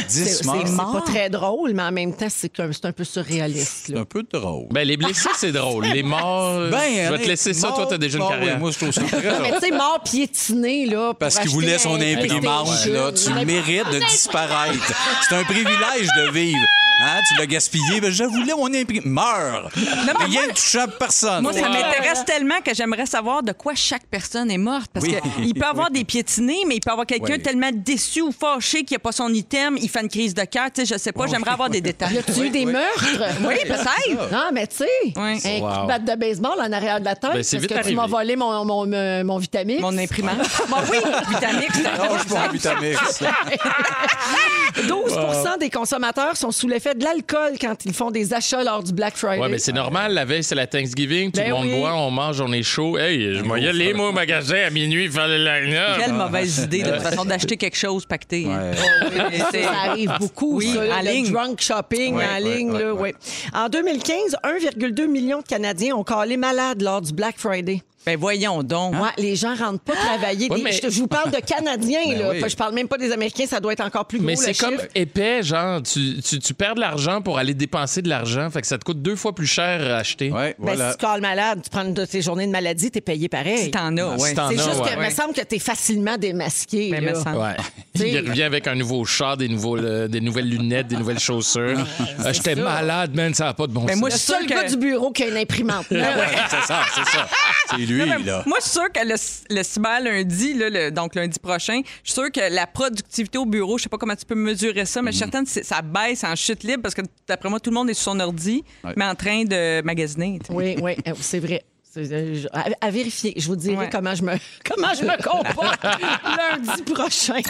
C'est 10 c'est- morts? c'est pas très drôle, mais en même temps, c'est un peu surréaliste. C'est un peu drôle. Ben, les blessés, c'est drôle. [LAUGHS] Les morts, euh, je vais te laisser ça. Toi, t'as déjà une carrière. moi, je trouve ça [LAUGHS] très Mais tu sais, mort piétiné, là. Parce qu'il voulait son imprimante, là. Tu mérites de disparaître. C'est un privilège de vivre. Hein? Tu l'as gaspillé. Ben, je voulais mon imprimante. Meurs! mais Rien moi- ne touche à personne. Moi, ça Ouais. m'intéresse tellement que j'aimerais savoir de quoi chaque personne est morte. Parce Oui. qu'il peut avoir des piétinés, mais il peut avoir quelqu'un Oui. tellement déçu ou fâché qu'il n'a pas son item, il fait une crise de cœur. Tu sais, je sais pas, j'aimerais avoir des détails. Y a-tu eu des meurtres? Oui, peut-être. Non, mais tu sais, Oui. un coup Wow. de batte de baseball en arrière de la tête, Ben, c'est parce vite que tu m'as volé mon, mon, mon, mon Vitamix. Mon imprimante. [LAUGHS] bon, oui, Vitamix, Non, je suis pas en Vitamix. [LAUGHS] 12 des consommateurs sont sous l'effet fait de l'alcool quand ils font des achats lors du Black Friday. Ouais, mais c'est normal. La veille, c'est la Thanksgiving. Tout Ben le monde oui. boit, on mange, on est chaud. Hey, je vais y aller, moi, au magasin à minuit, faire le line-up. Quelle mauvaise idée, de toute façon, d'acheter quelque chose pacté. hein. Ouais. Ça, ça arrive beaucoup, Oui, ça, là, en le ligne. drunk shopping Ouais, en ouais, ligne. ouais, là, ouais. ouais. En 2015, 1,2 million de Canadiens ont calé malade lors du Black Friday. Ben voyons donc. Ouais, les gens rentrent pas travailler. Ouais, Des- mais- je, te- je vous parle de Canadiens, Ben là. oui. Fait que Je parle même pas des Américains, ça doit être encore plus gros, Mais le c'est comme chiffre. épais, genre, tu, tu, tu perds de l'argent pour aller dépenser de l'argent. Fait que ça te coûte deux fois plus cher à acheter. Ouais, Ben, voilà. si tu calmes malade, tu prends une de tes journées de maladie, t'es payé pareil. Si t'en as, ouais. Si t'en C'est as, juste ouais. que me semble que t'es facilement démasqué. Ben, là. me semble. Ouais. [LAUGHS] T'sais- Il revient avec un nouveau char, des, nouveaux, euh, des nouvelles lunettes, des nouvelles chaussures. Ah, J'étais malade, man, ça n'a pas de bon Mais sens. moi, Le je suis seul gars du bureau qui a une imprimante. [LAUGHS] Ouais, c'est ça, c'est ça. [LAUGHS] C'est lui, là. Moi, je suis sûre que le, le cyber lundi, là, le- donc lundi prochain, je suis sûre que la productivité au bureau, je sais pas comment tu peux mesurer ça, mais je suis certaine que ça baisse en chute libre parce que d'après moi, tout le monde est sur son ordi, Ouais. mais en train de magasiner. Oui, oui, euh, c'est vrai. Euh, À, à vérifier. Je vous dirai Ouais. comment je me [LAUGHS] comment je me comporte [LAUGHS] lundi prochain.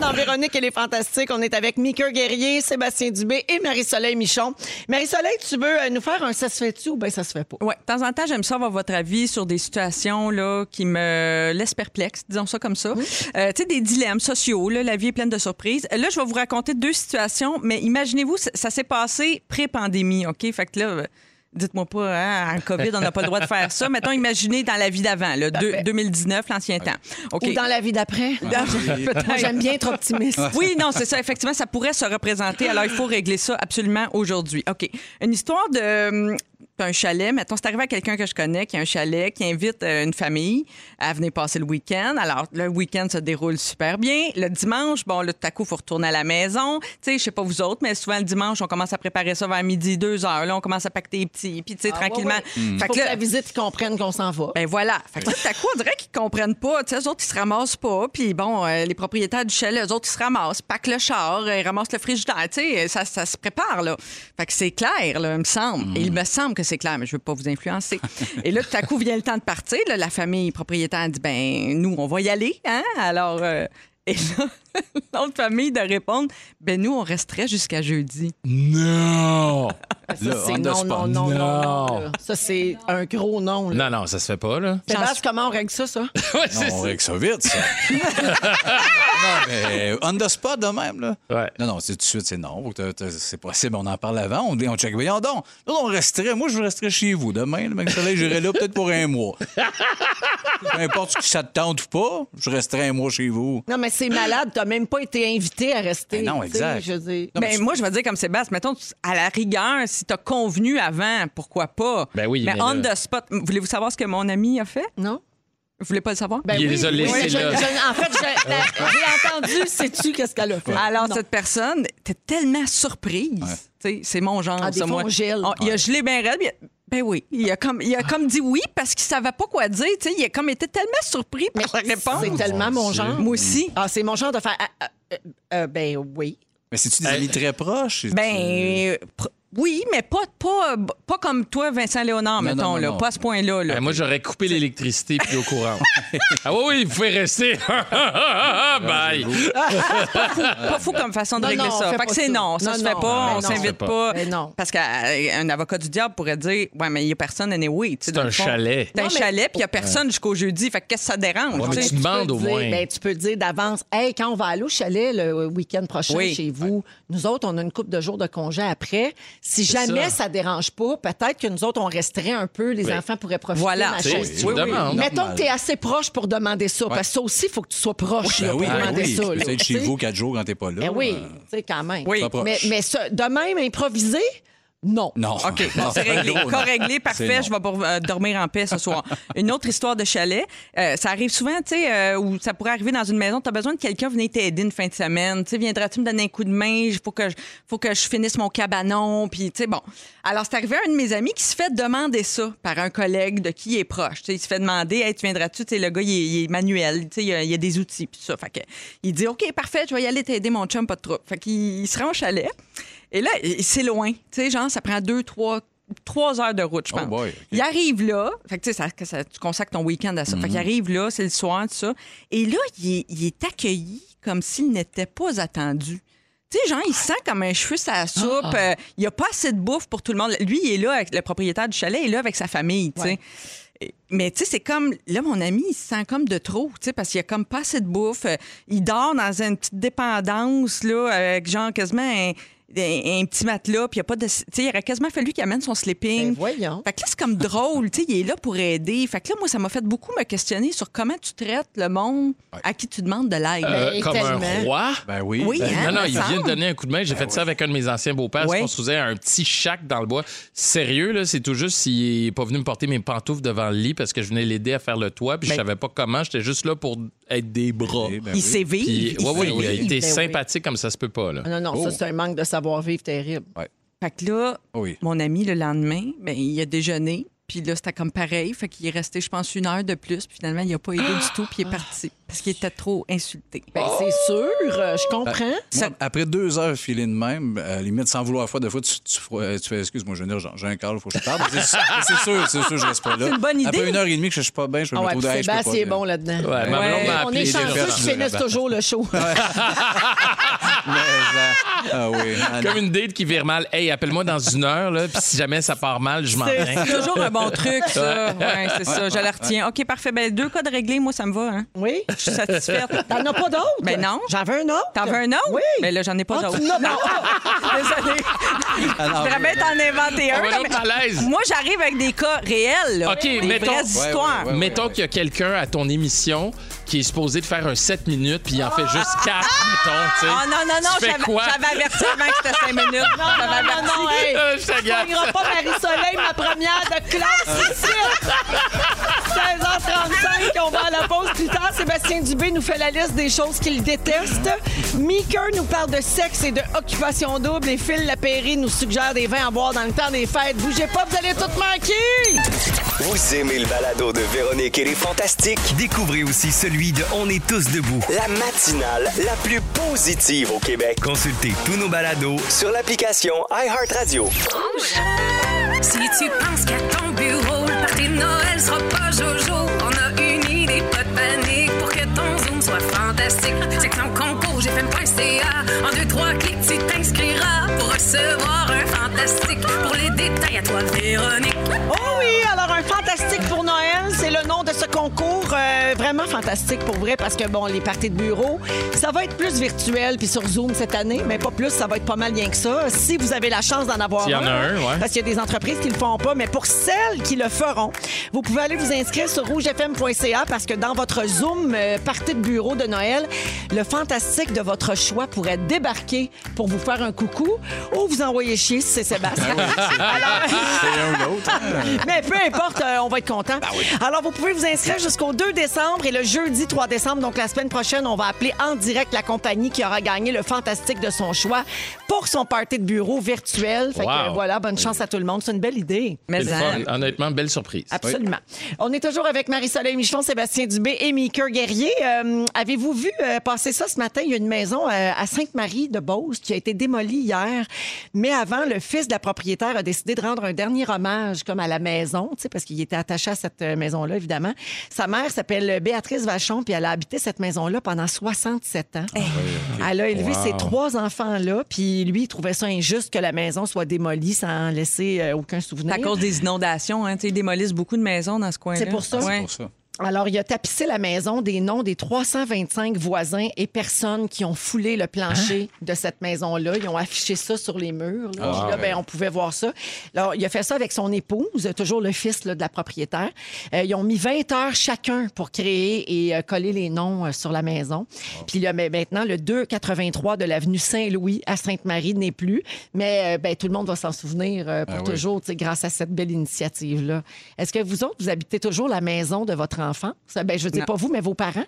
Dans Véronique, elle est fantastique. On est avec Mika Guerrier, Sébastien Dubé et Marie-Soleil Michon. Marie-Soleil, tu veux euh, nous faire un ça se fait-tu ou bien ça se fait pas? Ouais, de temps en temps, j'aime ça avoir votre avis sur des situations là, qui me laissent perplexe, disons ça comme ça. Euh, tu sais, des dilemmes sociaux, là, la vie est pleine de surprises. Là, je vais vous raconter deux situations, mais imaginez-vous, ça, ça s'est passé pré-pandémie, OK? Fait que là, dites-moi pas, hein, en COVID, on n'a pas le droit de faire ça. Mettons, imaginez dans la vie d'avant, deux- 2019, l'ancien temps. OK. Ou dans la vie d'après? Moi, [LAUGHS] j'aime bien être optimiste. [LAUGHS] Oui, non, c'est ça. Effectivement, ça pourrait se représenter. Alors, il faut régler ça absolument aujourd'hui. OK. Une histoire de. Un chalet. Mettons, c'est arrivé à quelqu'un que je connais qui a un chalet, qui invite euh, une famille à venir passer le week-end. Alors, le week-end se déroule super bien. Le dimanche, bon, là, tout à coup, il faut retourner à la maison. Tu sais, je sais pas vous autres, mais souvent, le dimanche, on commence à préparer ça vers midi, deux heures. Là, on commence à pacter les petits. Puis, tu sais, Ah, ouais, tranquillement. ouais. Fait Faut que que là- la visite, ils comprennent qu'on s'en va. ben voilà. Fait que là, tout à coup, on dirait qu'ils comprennent pas. Tu sais, eux autres, ils se ramassent pas. Puis bon, euh, les propriétaires du chalet, eux autres, ils se ramassent, packent le char, euh, ils ramassent le frigidaire. Tu sais, ça, ça se prépare, là. Fait que c'est clair, là, il me semble. Et il me semble que c'est clair, mais je veux pas vous influencer. Et là, tout à coup, vient le temps de partir. la famille propriétaire dit, ben nous, on va y aller, hein? Alors... euh, et là, [LAUGHS] l'autre famille de répondre, ben nous, on resterait jusqu'à jeudi. Non! Ça, Là, c'est non, non, non, non, Non. non, là. Ça, c'est un gros non. là. Non, non, ça se fait pas, là. Sébastien, comment on règle ça, ça? [LAUGHS] Ouais, c'est Non, on ça. règle ça vite, ça. [LAUGHS] non, mais on the spot de même, là. Ouais. Non, non, c'est tout de suite, c'est non. Faut que t'as- t'as- C'est possible, on en parle avant, on, dit- on check. Voyons donc. Nous, on resterait, moi, je resterais chez vous demain. Le mec soleil, j'irais là peut-être pour un mois. Peu importe si ça te tente ou pas, je resterai un mois chez vous. Non, mais c'est malade. T'as même pas été invité à rester. Ben non, exact. Je. Non, mais tu- moi, je vais dire comme Sébastien, mettons, à la rigueur, si t'as convenu avant, pourquoi pas? Ben oui, mais mais on là- the spot, voulez-vous savoir ce que mon ami a fait? Non? Vous voulez pas le savoir? Ben Il les a laissés je- là. je- en fait, [LAUGHS] j'ai entendu, sais-tu qu'est-ce qu'elle a fait? Alors, Non. cette personne était tellement surprise. C'est mon genre, Ah, des ça, moi. on il a gelé bien raide. Puis il a- Ben oui, il a comme, il a comme dit oui parce qu'il savait pas quoi dire. tu sais, Il a comme été tellement surpris par la réponse. C'est tellement mon genre. Moi aussi. Ah, c'est mon genre de faire. ah, ah, euh, euh, ben oui. Mais c'est-tu des amis très proches? Ben, euh, oui, mais pas, pas, pas comme toi, Vincent Léonard, Non, mettons, non, non, là. non. Pas à ce point-là. là. Ben, moi, j'aurais coupé l'électricité puis au courant. ah oui, oui, vous pouvez rester. Bye. pas fou comme façon de Non, régler ça. fait que c'est non, ça Non, se fait pas, Ben on s'invite fait pas. Ben non. Parce qu'un avocat du diable pourrait dire Ouais, mais il y a personne anyway. tu sais, C'est un chalet. C'est un chalet, puis il y a personne jusqu'au jeudi. Fait que qu'est-ce que ça dérange? Ouais, mais tu demandes peux au moins. ben, tu peux dire d'avance, hey, quand on va aller au chalet le week-end prochain chez vous, nous autres, on a une couple de jours de congé après. Si jamais ça. ça. dérange pas, peut-être que nous autres, on resterait un peu, les Oui. enfants pourraient profiter. Voilà. tu Oui, oui. demandes. Mettons que tu es assez proche pour demander ça, parce que ça aussi, il faut que tu sois proche Ben là, oui, pour ben demander oui. ça. Tu peux être chez vous quatre jours quand t'es pas là. Ben oui, Euh, tu sais, quand même. Mais, mais ça, de même, improviser, non. Non. [LAUGHS] OK, bon, c'est réglé. [LAUGHS] Cas réglé, parfait. Je vais pour, euh, dormir en paix ce soir. [LAUGHS] Une autre histoire de chalet. Euh, ça arrive souvent, tu sais, euh, où ça pourrait arriver dans une maison. Tu as besoin de quelqu'un venir t'aider une fin de semaine. Tu sais, viendras-tu me donner un coup de main? Il faut que je, faut que je finisse mon cabanon. Puis, tu sais, bon. Alors, c'est arrivé à un de mes amis qui se fait demander ça par un collègue de qui il est proche. Tu sais, il se fait demander, hey, tu viendras-tu? Tu sais, le gars, il est, il est manuel. Tu sais, il y a, il y a des outils. Puis ça. Fait que, il dit, OK, parfait, je vais y aller t'aider, mon chum, pas de trouble. Fait qu'il il se rend au chalet. Et là, il- c'est loin. Tu sais, genre, ça prend deux, trois, trois heures de route, je Oh pense. boy. Il arrive là. Fait que, ça, tu consacres ton week-end à ça. Mhm. Fait qu'il arrive là, c'est le soir, tout ça. Et là, il est, il est accueilli comme s'il n'était pas attendu. Tu sais, genre, il sent comme un cheveu sa soupe. Ah. Euh, il n'y a pas assez de bouffe pour tout le monde. Lui, il est là, avec le propriétaire du chalet, il est là avec sa famille, tu sais. Ouais. Mais tu sais, c'est comme, là, mon ami, il se sent comme de trop, tu sais, parce qu'il a comme pas assez de bouffe. Euh, Il dort dans une petite dépendance, là, avec genre quasiment un, un- un petit matelas, puis il y a pas de. Tu sais, il aurait quasiment fallu qu'il amène son sleeping. Ben, voyons. Fait que là, c'est comme drôle, tu sais, il est là pour aider. Fait que là, moi, ça m'a fait beaucoup me questionner sur comment tu traites le monde à qui tu demandes de l'aide. Euh, Ben, comme un roi? Ben oui. Oui, Ben, hein? non, non, il vient de donner un coup de main. J'ai fait ça avec un de mes anciens beaux-pères. Ouais. On se faisait un petit shack dans le bois. Sérieux, là, c'est tout juste s'il n'est pas venu me porter mes pantoufles devant le lit parce que je venais l'aider à faire le toit. Puis je Ben- savais pas comment. J'étais juste là pour être des bras. ben il oui. sait vivre. Puis, il ouais, ouais, sait il a vivre. été Ben oui. sympathique comme ça se peut pas. Là. Non, non, ça, c'est un manque de savoir-vivre terrible. Fait que là, Oui. mon ami, le lendemain, ben, il a déjeuné. Puis là, c'était comme pareil. Fait qu'il est resté, je pense, une heure de plus. Puis finalement, il n'a pas aidé du tout. Puis il est parti. Parce qu'il était trop insulté. Ben, c'est sûr, euh, je comprends. Moi, après deux heures filées de même, à la limite, sans vouloir faire, des fois, tu, tu, feras- tu fais excuse-moi, je veux dire, j'ai- j'ai un call, il faut que je parle. Mais C'est c'est sûr, c'est sûr, je reste pas là. C'est une bonne idée. Après une heure et demie que je suis pas bien, je vais Ah me ouais, trouver puis hey, je peux Sébastien pas. est bon là-dedans. Ouais, ma blonde m'a On appelé est chanceux qu'ils finissent toujours le show. [LAUGHS] Mais, euh, ah oui. Ah, non. Comme une date qui vire mal. Hey, appelle-moi dans une heure, là, puis si jamais ça part mal, je m'en C'est viens. c'est toujours un bon truc, ça. Ouais, c'est ça. Je la retiens. OK, parfait. Ben, deux cas de réglés, moi, ça me va. Hein. Oui? Je suis satisfaite. [LAUGHS] T'en as pas d'autres? Ben non. J'en veux un autre. T'en veux un autre? Oui. Ben là, j'en ai pas Ah, d'autres. tu pas. [LAUGHS] Désolée. Ah, non, Je voudrais bien t'en inventer un. va là, mais malaise. Moi, j'arrive avec des cas réels. Là. OK, des mettons- vraies histoires. ouais, ouais. Mettons qu'il y a quelqu'un à ton émission qui est supposé de faire un 7 minutes, puis il en fait juste 4, mettons, tu sais. Ah non, non, non, Tu fais j'avais quoi? j'avais averti avant que c'était 5 minutes. Non, j'avais non, averti. non, hey. Euh, je te pognera pas Marie-Soleil, ma première de classe ici. 16h35, on va à la pause plus tard. Sébastien Dubé nous fait la liste des choses qu'il déteste. Meeker nous parle de sexe et de occupation double. Et Phil Lapéry nous suggère des vins à boire dans le temps des fêtes. Bougez pas, vous allez tout manquer! Vous aimez le balado de Véronique et les Fantastiques? Découvrez aussi celui de On est tous debout. La matinale la plus positive au Québec. Consultez tous nos balados Sur l'application iHeartRadio. Si tu penses qu'à ton bureau, le party de Noël sera pas jojo, on a une idée, pas de panique, pour que ton Zoom soit fantastique. C'est que ton concours GFM.ca, en deux, trois clics, tu t'inscriras pour recevoir un fantastique. Pour les détails, à toi, Véronique. Oh oui, alors un fantastique ce concours. euh, vraiment fantastique pour vrai parce que, bon, les parties de bureau, ça va être plus virtuel puis sur Zoom cette année, mais pas plus, ça va être pas mal bien que ça. Si vous avez la chance d'en avoir S'il y en a un, ouais. Parce qu'il y a des entreprises qui le font pas, mais pour celles qui le feront, vous pouvez aller vous inscrire sur rougefm.ca parce que dans votre Zoom euh, partie de bureau de Noël, le fantastique de votre choix pourrait débarquer pour vous faire un coucou ou vous envoyer chier si c'est Sébastien. Alors- [LAUGHS] C'est un ou l'autre. hein. mais peu importe, euh, on va être content. Alors, vous pouvez vous inscrire jusqu'au 2 décembre et le jeudi 3 décembre, donc la semaine prochaine, on va appeler en direct la compagnie qui aura gagné le fantastique de son choix pour son party de bureau virtuel. Fait que Wow. voilà, bonne chance à tout le monde. C'est une belle idée. Mais C'est le fun. Honnêtement, belle surprise. Absolument. On est toujours avec Marie-Soleil Michon, Sébastien Dubé et Miker Guerrier. Euh, Avez-vous vu euh, passer ça ce matin? Il y a une maison euh, à Sainte-Marie de Beauce qui a été démolie hier. Mais avant, le fils de la propriétaire a décidé de rendre un dernier hommage comme à la maison, tu sais, parce qu'il était attaché à cette euh, maison-là, évidemment. Sa mère s'appelle Béatrice Vachon, puis elle a habité cette maison-là pendant 67 ans. Elle a élevé Wow. ses trois enfants-là, puis lui, il trouvait ça injuste que la maison soit démolie sans laisser euh, aucun souvenir. c'est à cause des inondations. Hein, ils démolissent beaucoup de maisons dans ce coin-là. C'est pour ça? C'est pour ça. Alors, il a tapissé la maison des noms des 325 voisins et personnes qui ont foulé le plancher de cette maison-là. Ils ont affiché ça sur les murs. Là, Ah, Puis là, ouais. ben, on pouvait voir ça. Alors, il a fait ça avec son épouse, toujours le fils là, de la propriétaire. Euh, ils ont mis 20 heures chacun pour créer et euh, coller les noms euh, sur la maison. Puis là, ben, maintenant, le 283 de l'avenue Saint-Louis à Sainte-Marie n'est plus. Mais ben, tout le monde va s'en souvenir pour Ah oui. toujours, tu sais, grâce à cette belle initiative-là. Est-ce que vous autres, vous habitez toujours la maison de votre ben, je veux dire, Non. pas vous, mais vos parents?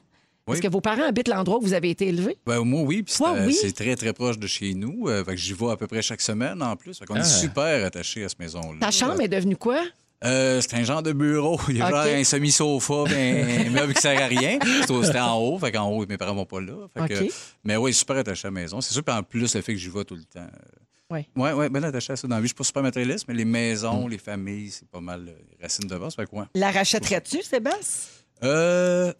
Est-ce Oui. que vos parents habitent l'endroit où vous avez été élevé? Ben, moi, oui. C'est, euh, oui. c'est très, très proche de chez nous. Euh, fait que j'y vais à peu près chaque semaine en plus. Fait qu'on Ah. est super attachés à cette maison-là. Ta chambre est devenue quoi? Euh, c'est un genre de bureau. Il y a un semi-sofa, ben, un [LAUGHS] meuble qui sert à rien. C'était en haut. Fait qu'en haut, mes parents vont pas là. Fait que- OK. mais oui, super attaché à la maison. C'est sûr, en plus, le fait que j'y vais tout le temps. Oui. Oui, oui, bien attaché à ça dans la vie. Je suis pas super matérialiste, mais les maisons, les familles, c'est pas mal euh, les racines de base. Fait que ouais. La rachèterais-tu, Sébastien? Euh,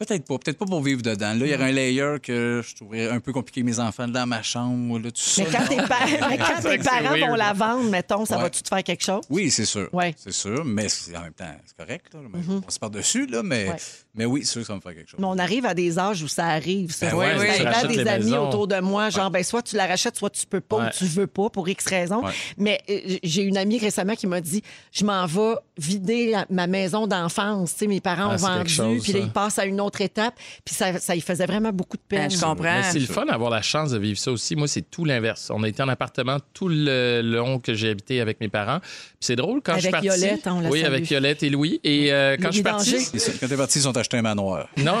Peut-être pas. Peut-être pas pour vivre dedans. Là, il y aurait un layer que je trouverais un peu compliqué. Mes enfants dans ma chambre, là, tout ça. [LAUGHS] Mais quand tes, pa- mais quand tes parents vont la vendre, mettons, ça Ouais. va-tu te faire quelque chose? Oui, c'est sûr. Ouais. C'est sûr, mais c'est- en même temps, c'est correct. Là. On se par-dessus, là, mais, Ouais. mais oui, c'est sûr que ça va me faire quelque chose. Mais on arrive à des âges où ça arrive. Ça, Ben Ça oui, à rachètes des les amis maisons. autour de moi, genre, ben, soit tu la rachètes, soit tu peux pas Ouais. ou tu veux pas pour X raisons. Ouais. Mais euh, j'ai une amie récemment qui m'a dit Je m'en vais vider la- ma maison d'enfance. Tu sais, mes parents Ah, ont c'est quelque vendu, chose, puis là, ça. ils passent à une autre étape. Puis ça, ça y faisait vraiment beaucoup de peine. Ben, je comprends. Mais c'est le fun d'avoir la chance de vivre ça aussi. Moi, c'est tout l'inverse. On a été en appartement tout le long que j'ai habité avec mes parents. Puis c'est drôle quand je suis Avec parti. Yolette, on la Oui, salue. avec Yolette et Louis. Et euh, quand Louis je suis parti. Quand t'es parti, ils ont acheté un manoir. Non, [LAUGHS]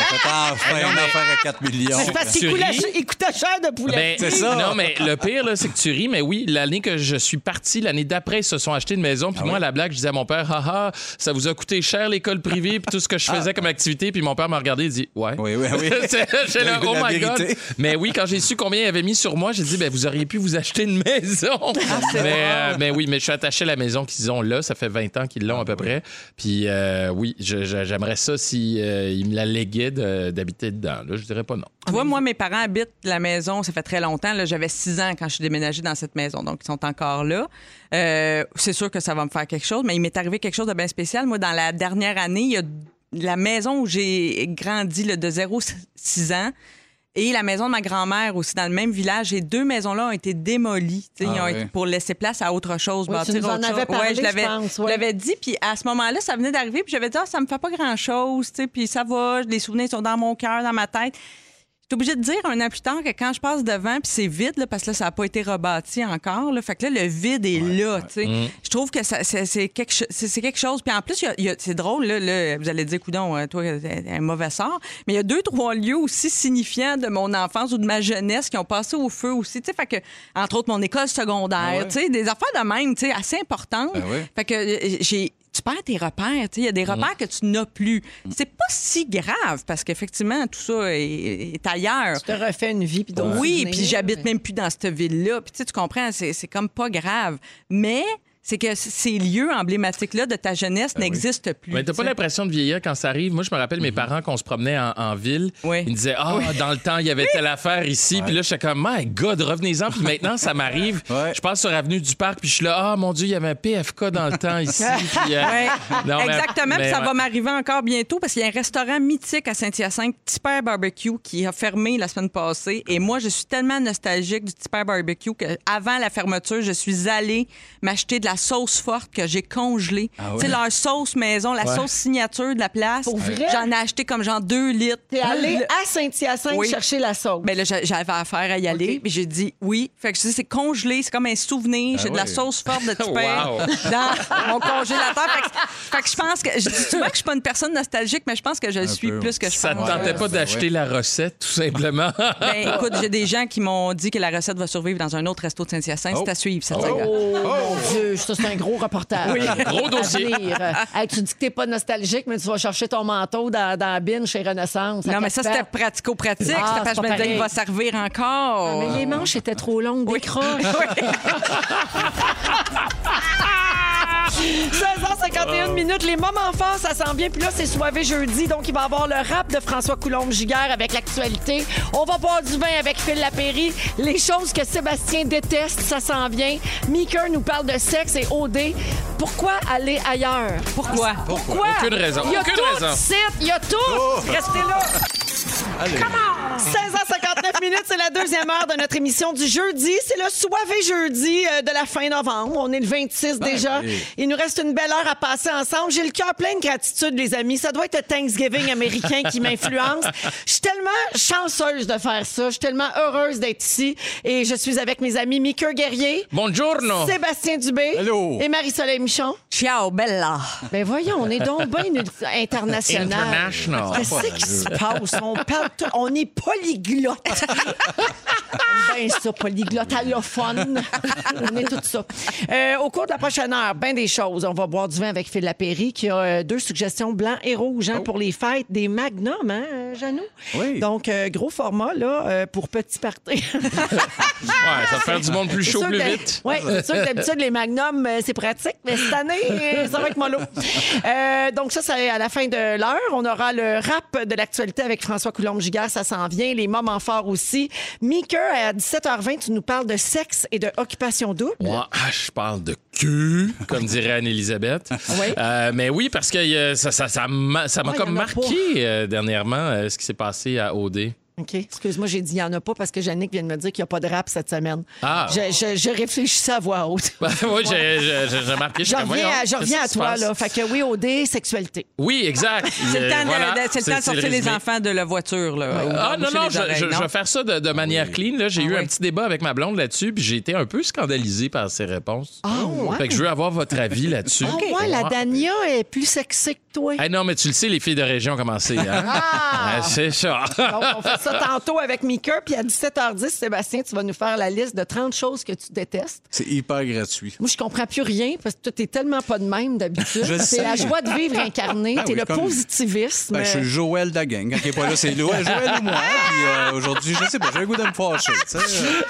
On fait enfin une affaire à 4 millions. Mais c'est parce qu'il coûtait cher de poulet. Ben, C'est ça. Non, mais le pire, là, c'est que tu ris, mais oui, l'année que je suis parti, l'année d'après, ils se sont achetés une maison. Puis moi, à la blague, je disais à mon père, haha, ça vous a coûté cher l'école privée, puis tout ce que je faisais comme activité. Puis mon père m'a regardé et dit, ouais. Oui, oui, oui. J'étais là, oh my God. Mais oui, quand j'ai su combien il avait mis sur moi, j'ai dit, ben, vous auriez pu vous acheter une maison. mais, euh, mais oui, mais je suis attaché à la maison qu'ils ont là. Ça fait 20 ans qu'ils l'ont à peu près. Puis euh, oui, je- je- j'aimerais ça si euh, ils me la léguaient de- d'habiter dedans. Là, je dirais pas non. Tu vois, moi, mes parents habitent la maison, ça fait très longtemps. là. J'avais six ans quand je suis déménagée dans cette maison, donc ils sont encore là. Euh, c'est sûr que ça va me faire quelque chose, mais il m'est arrivé quelque chose de bien spécial. Moi, dans la dernière année, il y a la maison où j'ai grandi là, de 0-6 ans et la maison de ma grand-mère aussi dans le même village. Et deux maisons-là ont été démolies Ah ils ont oui. été pour laisser place à autre chose. Oui, tu bâtir nous en autre chose. avais parlé, Ouais, je l'avais je pense, je ouais. l'avais dit. Puis à ce moment-là, ça venait d'arriver. Puis j'avais dit, ah, ça me fait pas grand-chose. Puis ça va, les souvenirs sont dans mon cœur, dans ma tête. J'étais obligée de dire un an plus tard que quand je passe devant, puis c'est vide, là, parce que là, ça n'a pas été rebâti encore. Là, fait que là, le vide est là. tu sais. Mm. Je trouve que c'est quelque, chose. Puis en plus, c'est drôle, là, là, vous allez dire, coudon, euh, toi, un mauvais sort. Mais il y a deux, trois lieux aussi signifiants de mon enfance ou de ma jeunesse qui ont passé au feu aussi. Fait que, entre autres, mon école secondaire, Ah ouais? tu sais, des affaires de même, tu sais, assez importantes. Ben ouais. Fait que euh, j'ai. Tu perds tes repères. Il y a des Mm. repères que tu n'as plus. C'est pas si grave parce qu'effectivement, tout ça est, est ailleurs. Tu te refais une vie. Puis d'autres Oui, puis j'habite même plus dans cette ville-là. Puis tu comprends, c'est c'est comme pas grave. Mais c'est que ces lieux emblématiques-là de ta jeunesse n'existent plus. Mais t'as pas l'impression de vieillir quand ça arrive? Moi, je me rappelle mes parents qu'on se promenait en, en ville. Oui. Ils me disaient, ah, dans le temps, il y avait telle [LAUGHS] affaire ici. Puis là, j'étais comme, my God, revenez-en. Puis maintenant, ça m'arrive. [LAUGHS] Ouais. Je passe sur Avenue du Parc, puis je suis là, ah, mon Dieu, il y avait un PFK dans le temps ici. [LAUGHS] Puis, euh, Ouais. non, mais- Exactement, puis mais ça ouais. va m'arriver encore bientôt parce qu'il y a un restaurant mythique à Saint-Hyacinthe, Tipper Barbecue, qui a fermé la semaine passée. Et moi, je suis tellement nostalgique du Tipper Barbecue qu'avant la fermeture, je suis allée m'acheter de la sauce forte que j'ai congelée. Ah Tu sais, leur sauce maison, la Ouais. sauce signature de la place. Pour vrai? J'en ai acheté comme genre deux litres. T'es allé à Saint-Hyacinthe Oui. chercher la sauce. Ben là, j'a- j'avais affaire à y aller. OK. Puis j'ai dit oui. Fait que je dis, c'est congelé, c'est comme un souvenir. J'ai de la sauce forte de [LAUGHS] Tipper Wow. dans mon congélateur. Fait que, fait que je pense que. Je dis souvent que je suis pas une personne nostalgique, mais je pense que je le suis peu, plus que je Ça te pense. tentait pas d'acheter la recette, tout simplement? [LAUGHS] Ben, écoute, j'ai des gens qui m'ont dit que la recette va survivre dans un autre resto de Saint-Hyacinthe. Oh. C'est à suivre, cette Oh, Dieu, ça, c'est un gros reportage. [LAUGHS] Gros dossier. Hey, tu dis que t'es pas nostalgique, mais tu vas chercher ton manteau dans, dans la bine chez Renaissance. Non, mais ça, c'était pratico-pratique. Ah, je me disais, il va servir encore. Mais les manches étaient trop longues, décroche. [LAUGHS] [LAUGHS] 16h51 minutes, les moments forts, ça s'en vient. Puis là, c'est soivé jeudi, donc il va y avoir le rap de François Coulombe-Giguère avec l'actualité. On va boire du vin avec Phil Lapéry. Les choses que Sébastien déteste, ça s'en vient. Meeker nous parle de sexe et OD. Pourquoi aller ailleurs? Pourquoi? Pourquoi? Aucune raison. Il y a Aucune tout, raison. site, il y a tout. Restez là. Allez. 16h59 minutes, c'est la deuxième heure de notre émission du jeudi. C'est le soivé jeudi euh, de la fin novembre. On est le 26 déjà. oui. Il nous reste une belle heure à passer ensemble. J'ai le cœur plein de gratitude, les amis. Ça doit être le Thanksgiving américain qui m'influence. Je suis tellement chanceuse de faire ça. Je suis tellement heureuse d'être ici. Et je suis avec mes amis Mika Guerrier, Buongiorno. Sébastien Dubé Hello. et Marie-Soleil Michon. Ciao, bella. Ben voyons, on est donc bien international. International. Qu'est-ce qui se passe? On, parle tout- on est polyglotte. [LAUGHS] Ben ça, polyglotte allophone. On est tout ça. Euh, au cours de la prochaine heure, ben des choses. On va boire du vin avec Phil Lapéry qui a euh, deux suggestions blanc et rouge hein, pour les fêtes. Des magnums, hein, Janou? Oui. Donc, euh, gros format, là, euh, pour petit party. [LAUGHS] Ouais, ça va faire du monde plus chaud plus vite. Oui, c'est sûr que d'habitude, les magnums, c'est pratique, mais cette année, ça va être mollo. [LAUGHS] Euh, donc, ça, c'est à la fin de l'heure. On aura le rap de l'actualité avec François Coulombe-Giguère, ça s'en vient. Les moments forts aussi. Mika, à 17h20, tu nous parles de sexe et de occupation double. Moi, ah, je parle de cul, comme dirait Anne-Elisabeth. [LAUGHS] Oui. Euh, mais oui, parce que euh, ça ça, ça m'a ça m'a Ouais, comme marqué euh, dernièrement euh, ce qui s'est passé à OD. OK. Excuse-moi, j'ai dit il n'y en a pas parce que Yannick vient de me dire qu'il n'y a pas de rap cette semaine. Ah. Je, je, je réfléchissais à voix haute. [LAUGHS] oui, j'ai remarqué. Je reviens à, je reviens à toi, passe? là. Fait que oui, OD, sexualité. Oui, exact. [LAUGHS] C'est le Euh, temps de, voilà, de- c'est le temps de le sortir les enfants de la voiture. Là, Ah non, non, je, oreilles, je- non? je vais faire ça de, de manière clean. Là. J'ai Ah eu oui. un petit débat avec ma blonde là-dessus, puis j'ai été un peu scandalisé par ses réponses. Ah, ouais? Fait que je veux avoir votre avis là-dessus. Ah, ouais, la Dania est plus sexy que toi? Non, mais tu le sais, les filles de région ont commencé. Hein? [LAUGHS] Ah! Ouais, c'est ça. Donc, on fait ça tantôt avec Mika. Puis à 17h10, Sébastien, tu vas nous faire la liste de 30 choses que tu détestes. C'est hyper gratuit. Moi, je comprends plus rien parce que toi, t'es tellement pas de même d'habitude. C'est la joie de vivre incarnée. Ah t'es oui, le comme- positivisme. Ben, je suis Joël de la gang. Quand il n'est pas là, c'est Joël Joël ou moi. Puis euh, aujourd'hui, je sais pas, j'ai le goût de me fâcher. tu.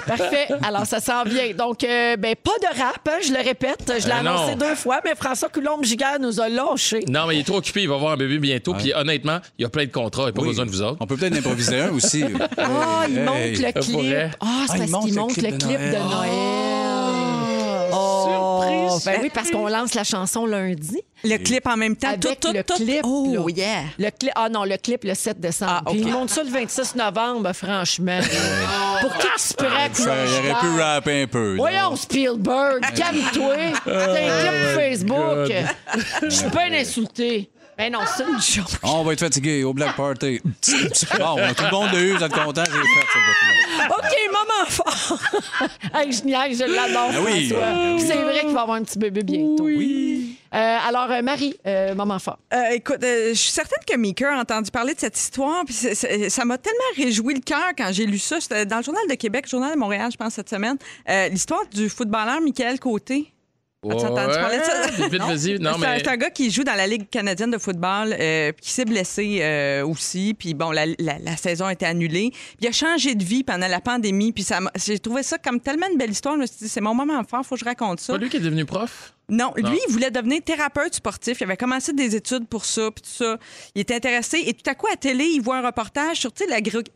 Parfait. Alors, ça s'en vient. Donc, euh, ben, pas de rap, hein, je le répète. Je l'ai Ben non. annoncé deux fois, mais François Coulombe-Giguère nous a lâchés. Non, mais il est trop occupé. Il va avoir un bébé bientôt. Puis honnêtement, il y a plein de contrats. Il n'y a pas Oui. besoin de vous autres. On peut peut-être improviser un aussi. [LAUGHS] Ah, il Hey, monte hey. le clip. Ah, c'est Ah, il parce monte qu'il le monte clip le de clip de Noël. Noël. Oh, Surprise. Ben oui, parce qu'on lance la chanson lundi. Le clip en même temps. Avec tout, tout, le tout. clip. Oh, là. yeah. Le clip, ah non, le clip le 7 décembre. Ah, OK. Puis il monte ça le 26 novembre, franchement. [LAUGHS] Pour qui qui se Ça, il aurait pu rapper un peu. là. Voyons, Spielberg, calme-toi. [LAUGHS] T'as un clip pour Facebook. Je suis pas insulté. Ben non, c'est une joke. [LAUGHS] On va être fatigué au Black Party. [LAUGHS] bon, tout le monde l'a eu, vous êtes content, j'ai fait ce bout-là. OK, maman fort. [LAUGHS] hey, je niaise, je l'adore, Ah oui. François. Ah oui. C'est vrai qu'il va avoir un petit bébé bientôt. Oui. alors, euh, Marie, euh, maman fort. Euh, écoute, euh, je suis certaine que Meeker a entendu parler de cette histoire. Puis ça m'a tellement réjoui le cœur quand j'ai lu ça. C'était dans le Journal de Québec, le Journal de Montréal, je pense, cette semaine. Euh, L'histoire du footballeur Michael Côté. As-tu entendu parler de ça? Vite, vite, vas-y. Non, C'est un- mais. c'est un gars qui joue dans la Ligue canadienne de football, euh, qui s'est blessé euh, aussi. Puis bon, la, la- la saison a été annulée. Puis il a changé de vie pendant la pandémie. Puis j'ai trouvé ça comme tellement une belle histoire. Je me suis dit, c'est mon moment fort, faut que je raconte ça. Pas lui qui est devenu prof? Non, Non. lui, il voulait devenir thérapeute sportif. Il avait commencé des études pour ça, puis tout ça. Il était intéressé. Et tout à coup, à télé, il voit un reportage sur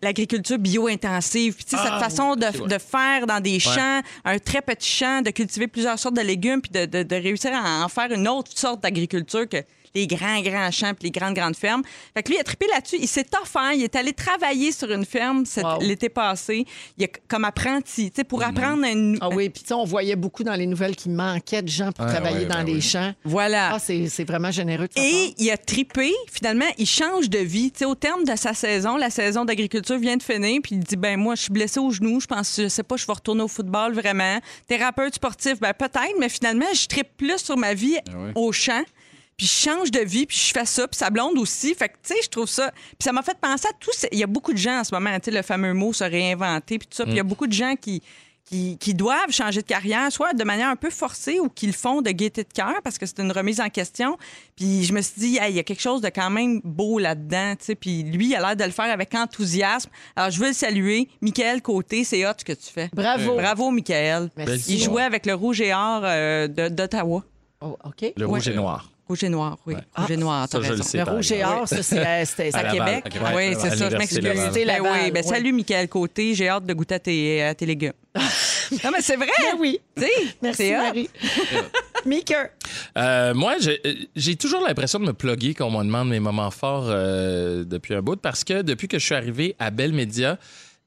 l'agriculture bio-intensive. Puis sais, Ah, cette façon de, faire dans des champs, un très petit champ, de cultiver plusieurs sortes de légumes, puis de, de- de réussir à en faire une autre sorte d'agriculture que les grands, grands champs puis les grandes, grandes fermes. Fait que lui, il a trippé là-dessus. Il s'est offert. Il est allé travailler sur une ferme Wow. l'été passé. Il a, comme apprenti, tu sais, pour apprendre une... Ah oui, puis tu sais, on voyait beaucoup dans les nouvelles qu'il manquait de gens pour travailler ouais, dans ben les oui. champs. Voilà. Ah, c'est c'est vraiment généreux de part. Et il a tripé. Finalement, il change de vie. Tu sais, au terme de sa saison, la saison d'agriculture vient de finir. Puis il dit ben moi, je suis blessé au genou. Je pense, je sais pas, je vais retourner au football vraiment. Thérapeute sportif, ben peut-être. Mais finalement, je tripe plus sur ma vie ouais. au champ. Puis je change de vie, puis je fais ça, puis sa blonde aussi. Fait que, tu sais, je trouve ça... Puis ça m'a fait penser à tout... ce- Il y a beaucoup de gens en ce moment, tu sais, le fameux mot se réinventer, puis tout ça. Puis il y a beaucoup de gens qui, qui, qui doivent changer de carrière, soit de manière un peu forcée ou qui le font de gaieté de cœur parce que c'est une remise en question. Puis je me suis dit, Hey, il y a quelque chose de quand même beau là-dedans, tu sais. Puis lui, il a l'air de le faire avec enthousiasme. Alors, je veux le saluer. Michael Côté, c'est hot ce que tu fais. Bravo. Bravo, Michael. Merci. Il jouait avec le Rouge et Or euh, de- d'Ottawa. Oh, OK. Le rouge et noir. Rouge et Noir, oui. Rouge et Noir, t'as raison. sais. Le rouge et or, ça, c'est euh, c'était- À c'est à Québec. à Québec. Oui, c'est ça, je m'excuse. Ben oui, ben salut, Michael Côté. J'ai hâte de goûter à tes, à tes légumes. [LAUGHS] non, mais c'est vrai. Ben oui. Merci. Marie. [LAUGHS] Meeker. Euh, moi, j'ai toujours l'impression de me plugger quand on me demande mes moments forts euh, depuis un bout, parce que depuis que je suis arrivé à Bell Media,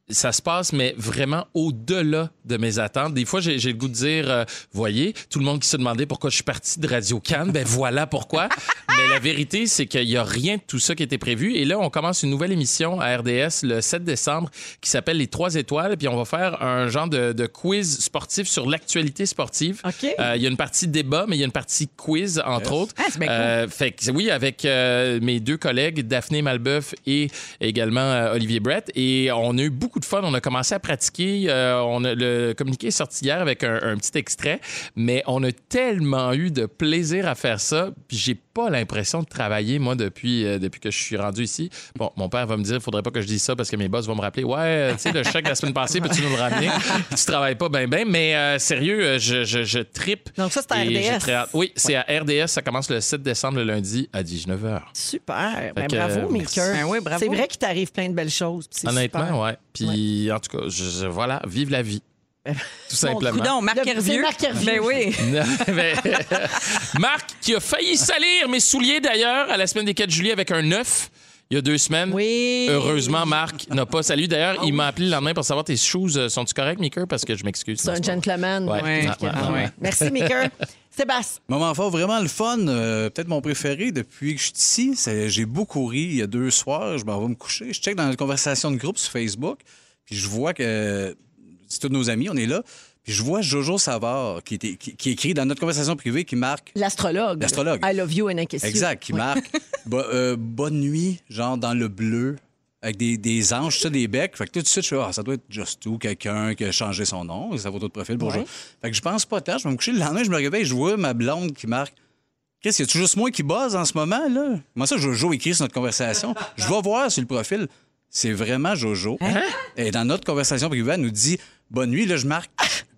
ça se passe, mais vraiment au-delà de mes attentes. Des fois, j'ai j'ai le goût de dire, euh, voyez, tout le monde qui se demandait pourquoi je suis parti de Radio Cannes, ben voilà pourquoi. [LAUGHS] mais la vérité, c'est qu'il n'y a rien de tout ça qui était prévu. Et là, on commence une nouvelle émission à RDS le 7 décembre qui s'appelle Les Trois Étoiles. Puis on va faire un genre de, de quiz sportif sur l'actualité sportive. OK. Euh, Il y a une partie débat, mais il y a une partie quiz, entre autres. Ah, c'est bien cool. Euh, fait que, oui, avec euh, mes deux collègues, Daphné Malbeuf et également euh, Olivier Brett. Et on a eu beaucoup beaucoup de fun. On a commencé à pratiquer. euh, on a, le communiqué est sorti hier avec un, un petit extrait, mais on a tellement eu de plaisir à faire ça. Puis j'ai pas l'impression de travailler, moi, depuis, euh, depuis que je suis rendu ici. Bon, mon père va me dire, faudrait pas que je dise ça parce que mes boss vont me rappeler, ouais, euh, tu sais, le chèque de la semaine passée, peux-tu nous le ramener? tu travailles pas bien, bien. Mais euh, sérieux, je, je, je trippe. Donc ça, c'est à RDS. très. Oui, c'est à RDS. Ça commence le 7 décembre, le lundi, à 19h. Super. Ben, que, bravo, euh, Maker. Ben oui, bravo. C'est vrai qu'il t'arrive plein de belles choses. Honnêtement, super. ouais. Puis, en tout cas, je, je- voilà, vive la vie. Tout simplement. Coudon, Marc Hervieux. Marc Hervieux. Ben oui. Ben, [LAUGHS] [LAUGHS] Marc, qui a failli salir mes souliers d'ailleurs à la semaine des 4 juillet avec un 9 il y a deux semaines. Oui. Heureusement, Marc n'a pas salué. D'ailleurs, il m'a appelé le lendemain pour savoir tes shoes euh, sont-tu corrects, Mika? Parce que je m'excuse. C'est un gentleman. Ouais. Ouais. Ah, ouais, Ah, ouais, ouais. ouais. Merci, Maker. [LAUGHS] Sébastien. Moment fort, vraiment le fun. euh, Peut-être mon préféré depuis que je suis ici. J'ai beaucoup ri il y a deux soirs. Je m'en vais me coucher. Je check dans une conversation de groupe sur Facebook. Puis je vois que c'est tous nos amis, on est là. Puis je vois Jojo Savard qui, était- qui, qui écrit dans notre conversation privée qui marque. L'astrologue. L'astrologue. I love you and I kiss you. Exact, qui Oui. marque [LAUGHS] bo- euh, bonne nuit, genre dans le bleu, avec des, des anges, ça, des becs. Fait que tout de suite, je fais, ah, ça doit être Just quelqu'un qui a changé son nom, sa photo de profil Ouais. Jojo. Fait que je pense pas tant. Je vais me coucher le lendemain, je me réveille, je vois ma blonde qui marque. Qu'est-ce qu'il y a juste moi qui buzz en ce moment, là? Comment ça, Jojo écrit sur notre conversation? [LAUGHS] Je vais voir sur le profil. C'est vraiment Jojo. Hein? Et dans notre conversation privée, elle nous dit Bonne nuit, là, je marque.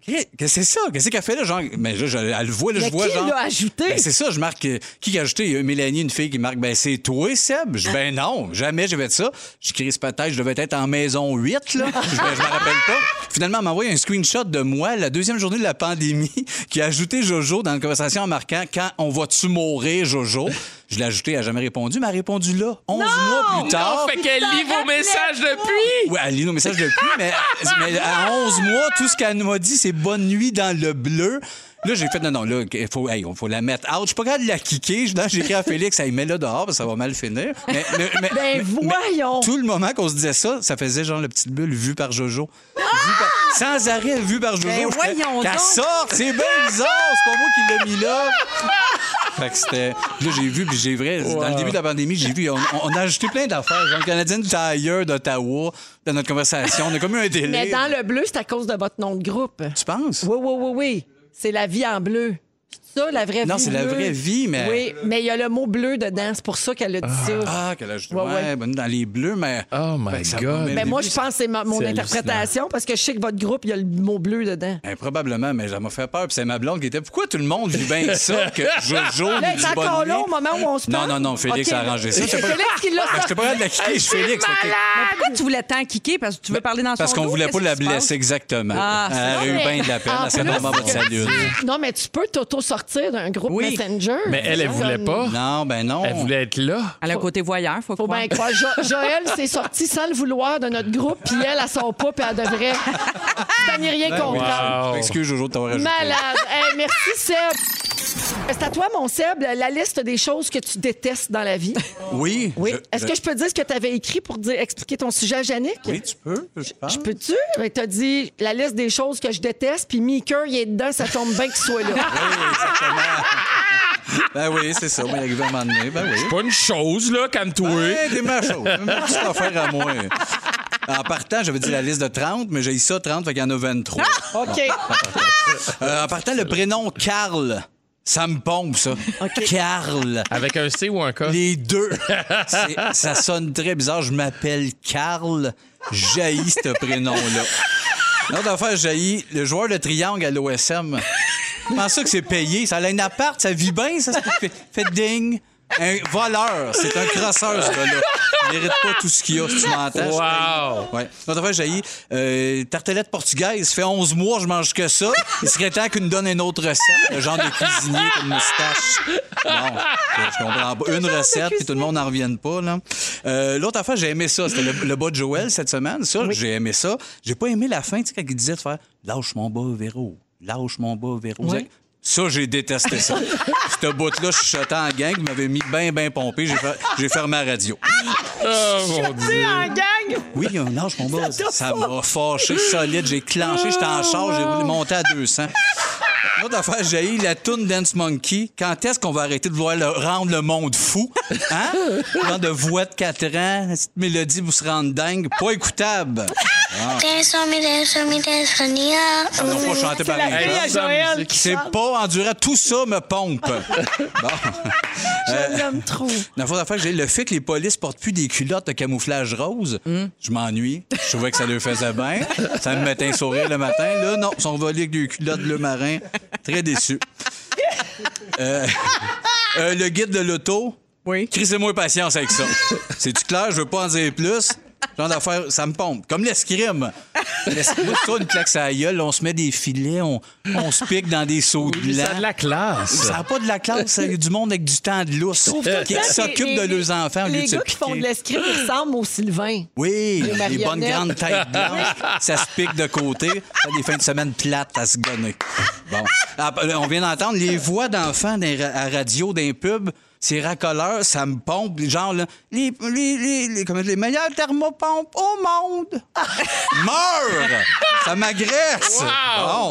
Qu'est-ce que c'est ça? Qu'est-ce qu'elle fait là? Genre, mais là, je- elle le voit, là, Mais je vois, qui genre. l'a ajouté? Ben, c'est ça, je marque. euh, Qui a ajouté? Il y a Mélanie, une fille qui marque, ben, c'est toi, Seb. Je dis, ben non, jamais je vais être ça. Je crise peut-être, je devais être en maison 8, là. Je, ben, je me rappelle pas. Finalement, elle m'a envoyé un screenshot de moi, la deuxième journée de la pandémie, [LAUGHS] qui a ajouté Jojo dans la conversation en marquant Quand on va-tu mourir, Jojo? Je l'ai ajouté, elle n'a jamais répondu, mais elle a répondu là, 11 mois plus tard. Oh, fait qu'elle lit vos messages depuis! Oui, elle lit nos messages depuis, [LAUGHS] mais, mais à 11 mois, tout ce qu'elle m'a dit, c'est bonne nuit dans le bleu. Là, j'ai fait, non, non, là, il faut, hey, faut la mettre out. Je suis pas capable de la kicker. Là, J'ai écrit à Félix, hey, mets-la dehors, parce que ça va mal finir. Mais, mais- mais- Ben, mais- voyons. mais tout le moment qu'on se disait ça, ça faisait genre la petite bulle vue par Jojo. Vue par- sans arrêt, vue par Jojo. Ben, voyons Qu'elle sorte, c'est bien bizarre, c'est pas moi qui l'ai mis là. [LAUGHS] Fait que c'était. Là, j'ai vu, puis j'ai vrai. Dans le début de la pandémie, j'ai vu, on, on a ajouté plein d'affaires. Genre, le Canadien du Tire d'Ottawa, dans notre conversation. On a comme eu un délai. Mais dans le bleu, c'est à cause de votre nom de groupe. Tu penses? Oui, oui, oui, oui. C'est la vie en bleu. C'est ça, la vraie vie. Non, c'est la bleue? vraie vie, mais- Oui, mais il y a le mot bleu dedans. C'est pour ça qu'elle a dit ça. Ah, qu'elle a ajouté. Ouais, Ouais, ouais. bonne dans les bleus, mais. Oh my Fait que ça God. mais moi, je pense que c'est ma- mon C'est interprétation parce que je sais que votre groupe, il y a le mot bleu dedans. Ben, probablement, mais ça m'a fait peur. Puis c'est ma blonde qui était. Pourquoi tout le monde vit bien ça que Jojo Là, nous elle dit est bonne encore là au moment où on se Non, parle? non, non, Félix OK. a arrangé ça. C'est Félix qui l'a Ah, J'étais pas capable de la kicker, je Félix. pourquoi tu voulais tant kicker? Parce que tu veux parler dans son Parce qu'on voulait pas la blesser exactement. Ah, elle Non, a eu bien de la peine. Elle votre salut. Non, mais tu peux t'auto-sortir d'un groupe Oui. Messenger. Mais elle, elle voulait pas. Non, ben non. Elle voulait être là. Elle a un côté voyeur, faut, Faut croire. bien croire. Jo- Joël s'est sorti sans le vouloir de notre groupe, puis elle, elle sort pas, puis elle devrait. [LAUGHS] Ça n'y rien comprendre. Wow. Excuse Jojo de t'avoir ajouté. Malade. Hey, merci, Seb. C'est à toi, mon Seb, la liste des choses que tu détestes dans la vie. [LAUGHS] Oui. Oui. Est-ce je- que je peux dire ce que tu avais écrit pour dire, expliquer ton sujet à Yannick? Oui, tu peux, je pense. Je peux-tu? Tu as dit la liste des choses que je déteste, puis Meeker, il est dedans, ça tombe bien qu'il soit là. [LAUGHS] Oui, exactement. ben oui, c'est ça. On va y arriver à un moment donné. Ben oui. Pas une chose, là, calme-toi. T'es ma chose. Ma petite affaire à moi. En partant, j'avais dit la liste de 30, mais j'ai eu ça 30, fait qu'il y en a 23. OK. Euh, en partant, le prénom Carl, ça me pompe, ça. Carl. Avec un C ou un K? Les deux. [LAUGHS] Ça sonne très bizarre. Je m'appelle Carl. Jaillit ce prénom-là. L'autre affaire, jaillit le joueur de triangle à l'OSM. Comment ça que c'est payé? Ça a un appart, ça vit bien, ça? ça fait, fait ding. Un voleur. C'est un crosseur, ce gars-là. Il mérite pas tout ce qu'il y a, si tu m'entends. Wow. Ouais. L'autre affaire, jaillit euh, tartelette portugaise. Ça fait 11 mois que je mange que ça. Il serait temps qu'il nous donne une autre recette. Le genre de cuisinier une moustache. Bon, je comprends pas. Une recette, puis tout le monde n'en revienne pas. là. Euh, L'autre affaire, j'ai aimé ça. C'était le, le bas de Joël cette semaine. Ça, j'ai aimé ça. J'ai pas aimé la fin, tu sais, quand il disait de faire Lâche mon bas, Véro. Lâche mon bas, Véro. Ouais. Ça, j'ai détesté ça. [LAUGHS] Ce bout-là, je chuchotais en gang, il m'avait mis bien, bien pompé. J'ai fer- J'ai fermé la radio. Oh, mon Dieu. en gang! Oui, il y a un lâche mon bas. Ça m'a fâché solide. J'ai clenché, j'étais en charge, j'ai voulu monter à 200. Une autre affaire, j'ai eu la toune Dance Monkey. Quand est-ce qu'on va arrêter de vouloir le- rendre le monde fou? Hein? Genre de voix de 4 ans, cette mélodie vous se rend dingue. Pas écoutable. Nia. On va pas Joël musique. qui C'est pas endurant. Tout ça me pompe. [LAUGHS] Bon. Je l'aime trop. La fois d'affaire j'ai, le fait que les polices portent plus des culottes de camouflage rose, je m'ennuie. Je trouvais que ça leur faisait bien. Ça me mettait un sourire le matin. Là, non, ils sont volés avec des culottes bleu marin. Très déçu. Euh, euh, le guide de l'auto. Oui. Crissez-moi patience avec ça. C'est-tu clair? Je veux pas en dire plus. Genre d'affaire, ça me pompe. Comme l'escrime. [LAUGHS] L'escrime, ça, une claque à la gueule, on se met des filets, on, on se pique dans des seaux de Ça a de la classe. Ça n'a pas de la classe, ça. Il y a du monde avec du temps de lousse qui s'occupe de leurs enfants au lieu Les de se gars qui font de l'escrime ressemblent au Sylvain. Oui, les bonnes grandes têtes [LAUGHS] blanches. ça se pique de côté. Ça a des fins de semaine plates à se gonner. Bon. Ah, là, On vient d'entendre les voix d'enfants à radio d'un pub. Ces racoleurs, ça me pompe. Genre, là, les, les, les, les, comment les meilleures thermopompes au monde. [LAUGHS] Meurs! Ça m'agresse.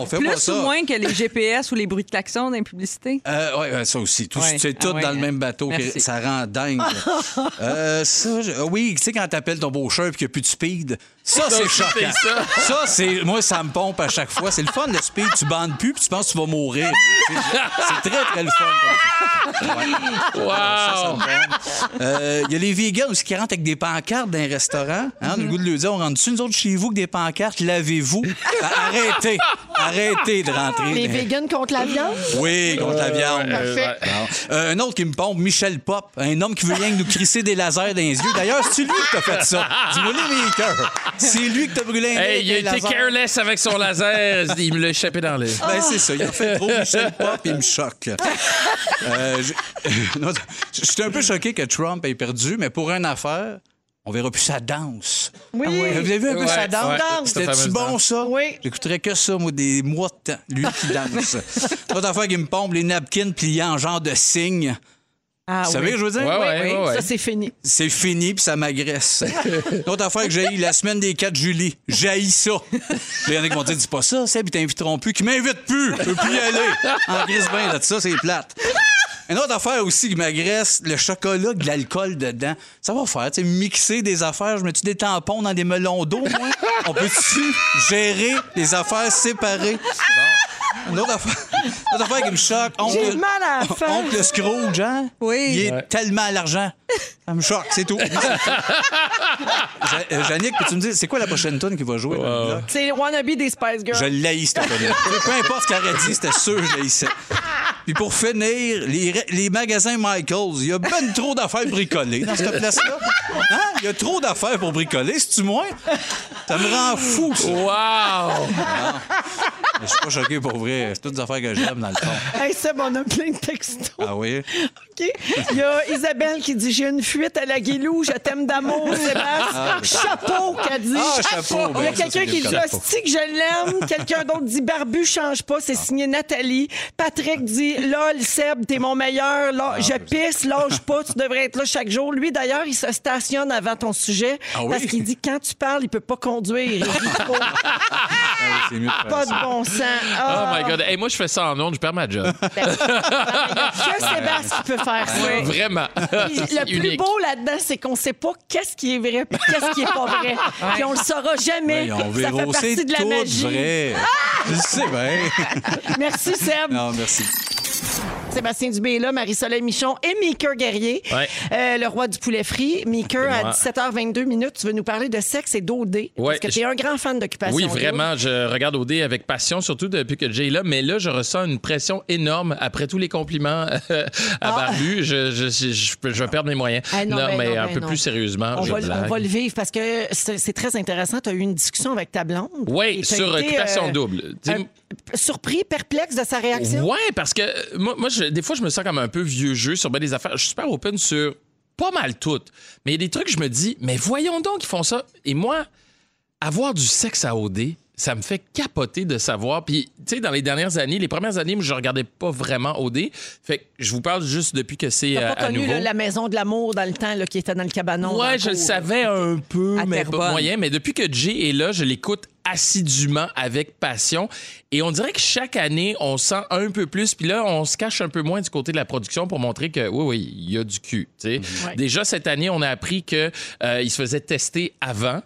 Fais pas Plus ça. ou moins que les GPS ou les bruits de klaxon dans les publicités. Euh, ouais, ouais, ça aussi. Tout, Ouais. C'est tout Ah ouais. dans le même bateau. que ça rend dingue. [LAUGHS] Euh, ça, je- oui, tu sais, quand t'appelles ton beau et qu'il n'y a plus de speed, ça, c'est choquant. ça. Ça, c'est. Moi, ça me pompe à chaque fois. C'est le fun, le speed. Tu bandes plus puis tu penses que tu vas mourir. C'est très, très le fun. comme ça. Ouais. Wow! Ça, ça me pompe. Euh, Il y a les vegans aussi qui rentrent avec des pancartes dans un restaurant. Hein, On a le goût de leur dire on rentre dessus, nous autres, chez vous, avec des pancartes, lavez-vous. Arrêtez. Arrêtez de rentrer. Les vegans contre la viande? oui, contre la viande. Parfait. Euh, un autre qui me pompe, Michel Pop, un homme qui veut rien que nous crisser des lasers dans les yeux. D'ailleurs, c'est lui qui t'a fait ça. Dis-moi les. C'est lui qui t'a brûlé un Hey, il a été careless avec son laser. [LAUGHS] Il me l'a échappé dans le. Ben, c'est ça. Il a fait trop Michel [LAUGHS] Pop et il me choque. Euh, [LAUGHS] suis un peu choqué que Trump ait perdu, mais pour une affaire, on verra plus sa danse. Oui. Vous avez vu un peu Ouais, sa danse? ouais, C'était-tu bon, danse. ça? Oui. J'écouterais que ça, moi, des mois de temps. Lui qui danse. L'autre affaire qui me pompe, les napkins pliés en genre de signe. Ah, Vous savez oui. ce que je veux dire? Ouais, ouais, oui. ouais, ouais. Ça, c'est fini. C'est fini, puis ça m'agresse. [LAUGHS] L'autre affaire que j'ai la semaine des 4 juillet. J'haïs ça. Il y en a qui m'ont dit, dis pas ça, Seb, ils t'inviteront plus. Qui m'invitent plus. Je peux plus y aller. En grise bain, là, ça, c'est plate. Une autre affaire aussi qui m'agresse, le chocolat, de l'alcool dedans. Ça va faire, tu sais, mixer des affaires. Je mets-tu des tampons dans des melons d'eau, moi? On peut-tu gérer les affaires séparées? Bon. Une autre affaire, une autre affaire qui me choque. J'ai oncle- mal à la face. Oncle Scrooge, hein? Oui. Il est Ouais. tellement à l'argent. Ça me choque, c'est tout. [LAUGHS] Ja- euh, Jannick, peux-tu me dire, c'est quoi la prochaine tune qui va jouer? bloc? C'est Wannabe des Spice Girls. Je l'haïs, cette tune Peu importe ce qu'elle aurait dit, c'était sûr que je l'haïssais. Puis pour finir, les, les magasins Michaels, il y a ben trop d'affaires bricolées dans cette place-là. Hein? Il y a trop d'affaires pour bricoler, c'est-tu moins? Ça me rend fou, ça. Wow! Je suis pas choqué pour vrai. C'est toutes des affaires que j'aime, dans le fond. Hey, Seb, on a plein de textos. Ah oui? [LAUGHS] OK. Il y a Isabelle qui dit J'ai une fuite à la guilou, je t'aime d'amour, [LAUGHS] Sébastien. Chapeau, qu'elle dit. Ah, chapeau. Il y a Ben, quelqu'un qui dit. Hostie que je l'aime. Quelqu'un d'autre dit Barbu change pas, c'est signé Nathalie. Patrick dit Lol, Seb, t'es mon meilleur. Là, Ah, je pisse, lâche pas, tu devrais être là chaque jour. Lui, d'ailleurs, il se stationne avant ton sujet Ah oui? parce qu'il dit Quand tu parles, il peut pas conduire. [LAUGHS] Ah, mieux de pas ça. de bon sens. Oh Ah, my God. Hey, moi, je fais ça en ondes, je perds ma job. que Sébastien peut faire ça. Vraiment. Le plus unique. beau là-dedans, c'est qu'on sait pas qu'est-ce qui est vrai et qu'est-ce qui est pas vrai. [LAUGHS] Puis on le saura jamais. Ça fait c'est partie de la magie. vrai. Je sais bien. Merci Seb. Non, merci. Sébastien Dubé est là, Marie-Soleil Michon et Meeker Guerrier, Ouais. Euh, le roi du poulet frit. Meeker, à moi. 17h22 minutes, tu veux nous parler de sexe et d'OD. Ouais, parce que tu es un grand fan d'occupation. Oui, double. vraiment. Je regarde OD avec passion, surtout depuis que Jay est là. Mais là, je ressens une pression énorme après tous les compliments euh, [LAUGHS] à Barbu. Je, je, je, je peux- je vais perdre mes moyens. Ah non, ben mais non, un ben peu non. plus sérieusement, On je va, le- on blague. va le vivre parce que c'est très intéressant. Tu as eu une discussion avec ta blonde. Oui, sur occupation euh, double. Surpris, perplexe de sa réaction? Ouais, parce que euh, moi, moi je- des fois, je me sens comme un peu vieux jeu sur bien des affaires. Je suis super open sur pas mal toutes. Mais il y a des trucs, je me dis, mais voyons donc qu'ils font ça. Et moi, avoir du sexe à OD, ça me fait capoter de savoir. Puis, tu sais, dans les dernières années, les premières années, je regardais pas vraiment OD. Fait que je vous parle juste depuis que c'est euh, pas à connu nouveau. là, la maison de l'amour dans le temps là, qui était dans le cabanon. Ouais, je le savais un peu, À mais pas moyen. Mais depuis que Jay est là, je l'écoute assidûment avec passion. Et on dirait que chaque année, on sent un peu plus. Puis là, on se cache un peu moins du côté de la production pour montrer que oui, oui, il y a du cul. Ouais. Déjà, cette année, on a appris qu'il se faisait tester avant.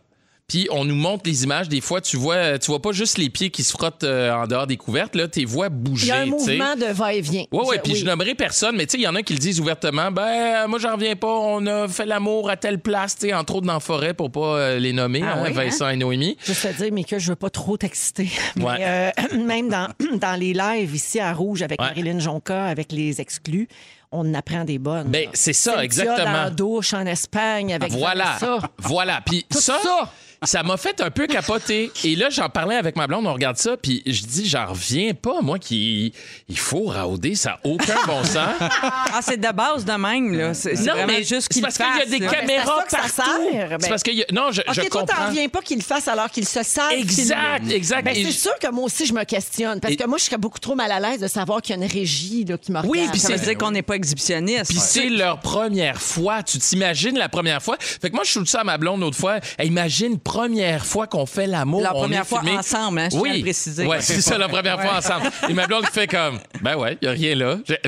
Puis on nous montre les images. Des fois, tu vois, tu vois pas juste les pieds qui se frottent euh, en dehors des couvertes. Là, tes vois bouger. Il y a un mouvement de va-et-vient. Oui, oui, Je- puis je nommerai personne, mais tu sais, il y en a qui le disent ouvertement. Ben, moi, j'en reviens pas. On a fait l'amour à telle place, tu sais, entre autres dans la forêt, pour pas euh, les nommer, Ah hein, oui, Vincent et Noémie. Juste à dire, mais que je veux pas trop t'exciter. [LAUGHS] Ouais. Mais euh, [CLEARS THROAT] même dans, [CLEARS THROAT] dans les lives ici à Rouge avec Ouais. Marilyn Jonca, avec les exclus, on en apprend des bonnes. Ben, c'est ça, exactement. dans la douche en Espagne avec Voilà. ça. Voilà. Puis Tout ça, ça. Ça m'a fait un peu capoter. Et là, j'en parlais avec ma blonde, on regarde ça, puis je dis, j'en reviens pas, moi, qu'il il faut rauder, ça n'a aucun bon sens. Ah, c'est de base de même, là. C'est Non, mais juste c'est qu'il parce qu'il y a des là. caméras c'est à ça que ça partout. sert. Ben- C'est parce que... y a- Non, je, je OK, toi, t'en comprends. reviens pas qu'il le fasse alors qu'il se savent. Exact, exact. Ben, c'est je- sûr que moi aussi, je me questionne. Parce Et- que moi, je serais beaucoup trop mal à l'aise de savoir qu'il y a une régie là, qui me Oui, puis Ça c'est- dire qu'on n'est pas exhibitionniste. Puis c'est leur première fois. Tu t'imagines la première fois? Fait que moi, je shoot ça à ma blonde l'autre fois. Elle imagine première fois qu'on fait l'amour. La on première est fois filmé. ensemble, hein, je tiens à oui. le préciser. Ouais, c'est ça, la première fois ensemble. Et ma blonde fait comme, ben ouais, y a rien là. J'ai-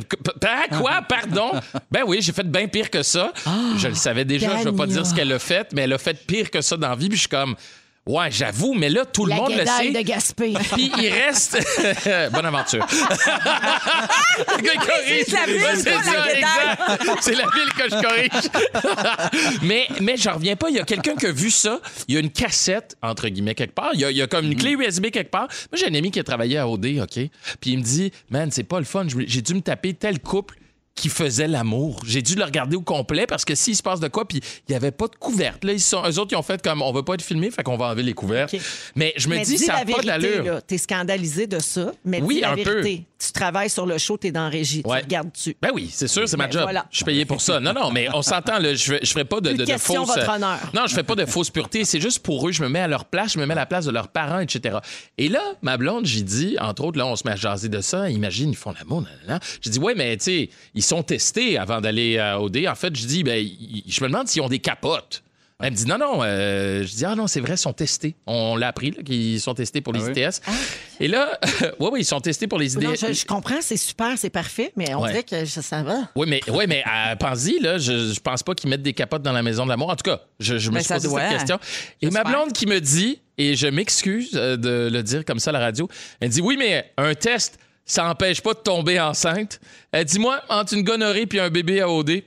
Ah, quoi? Pardon? Ben oui, j'ai fait bien pire que ça. je le savais déjà, je veux pas Tania. dire ce qu'elle a fait, mais elle a fait pire que ça dans la vie. Puis je suis comme, ouais, j'avoue, mais là, tout le monde le sait. de Gaspé. [LAUGHS] Puis il reste. [LAUGHS] Bonne aventure. [LAUGHS] Le gars, il corrige. c'est la ville, Ouais, c'est pas la ça, guédaille. exact. C'est la ville que je corrige. mais, mais j'en reviens pas. Il y a quelqu'un qui a vu ça. Il y a une cassette, entre guillemets, quelque part. Il y a, il y a comme une clé USB quelque part. Moi, j'ai un ami qui a travaillé à OD, OK? Puis il me dit, man, c'est pas le fun. J'ai dû me taper tel couple qui faisait l'amour. J'ai dû le regarder au complet parce que s'il se passe de quoi, puis il n'y avait pas de couverte. Là, ils sont, eux autres, ils ont fait comme on veut pas être filmé, fait qu'on va enlever les couvertes. Mais je me Mais dis, dis ça n'a pas d'allure. là. T'es scandalisé de ça, mais Oui, dis la un peu. Tu travailles sur le show, t'es dans la régie, Ouais. tu regardes-tu. Ben oui, c'est sûr, c'est ma job. voilà. Je suis payé pour ça. Non, non, mais on s'entend, je, fais- je ferai pas de, de, de de fausses. votre honneur. Non, je fais pas de fausses puretés. C'est juste pour eux, je me mets à leur place, je me mets à la place de leurs parents, etc. Et là, ma blonde, j'ai dit, entre autres, là, on se met à jaser de ça. Imagine, ils font l'amour. J'ai dit, ouais, mais tu sais, ils sont testés avant d'aller à OD. En fait, je dis, ben, ils- je me demande s'ils ont des capotes. Elle me dit non, non. euh, je dis ah non, c'est vrai, ils sont testés. On l'a appris qu'ils sont testés pour les Ah oui? ITS. Et là, [LAUGHS] oui, oui, ils sont testés pour les Non, ITS. je, je comprends, c'est super, c'est parfait, mais on Ouais. dirait que ça, ça va. Oui, mais, ouais, mais à Panzy, là, je, je pense pas qu'ils mettent des capotes dans la maison de l'amour. En tout cas, je, je me Ben, suis posé doit. cette question. Et ma blonde qui me dit, et je m'excuse euh, de le dire comme ça à la radio, elle dit Oui, mais un test, ça empêche pas de tomber enceinte. Elle dit Moi, entre une gonorrhée puis un bébé à OD,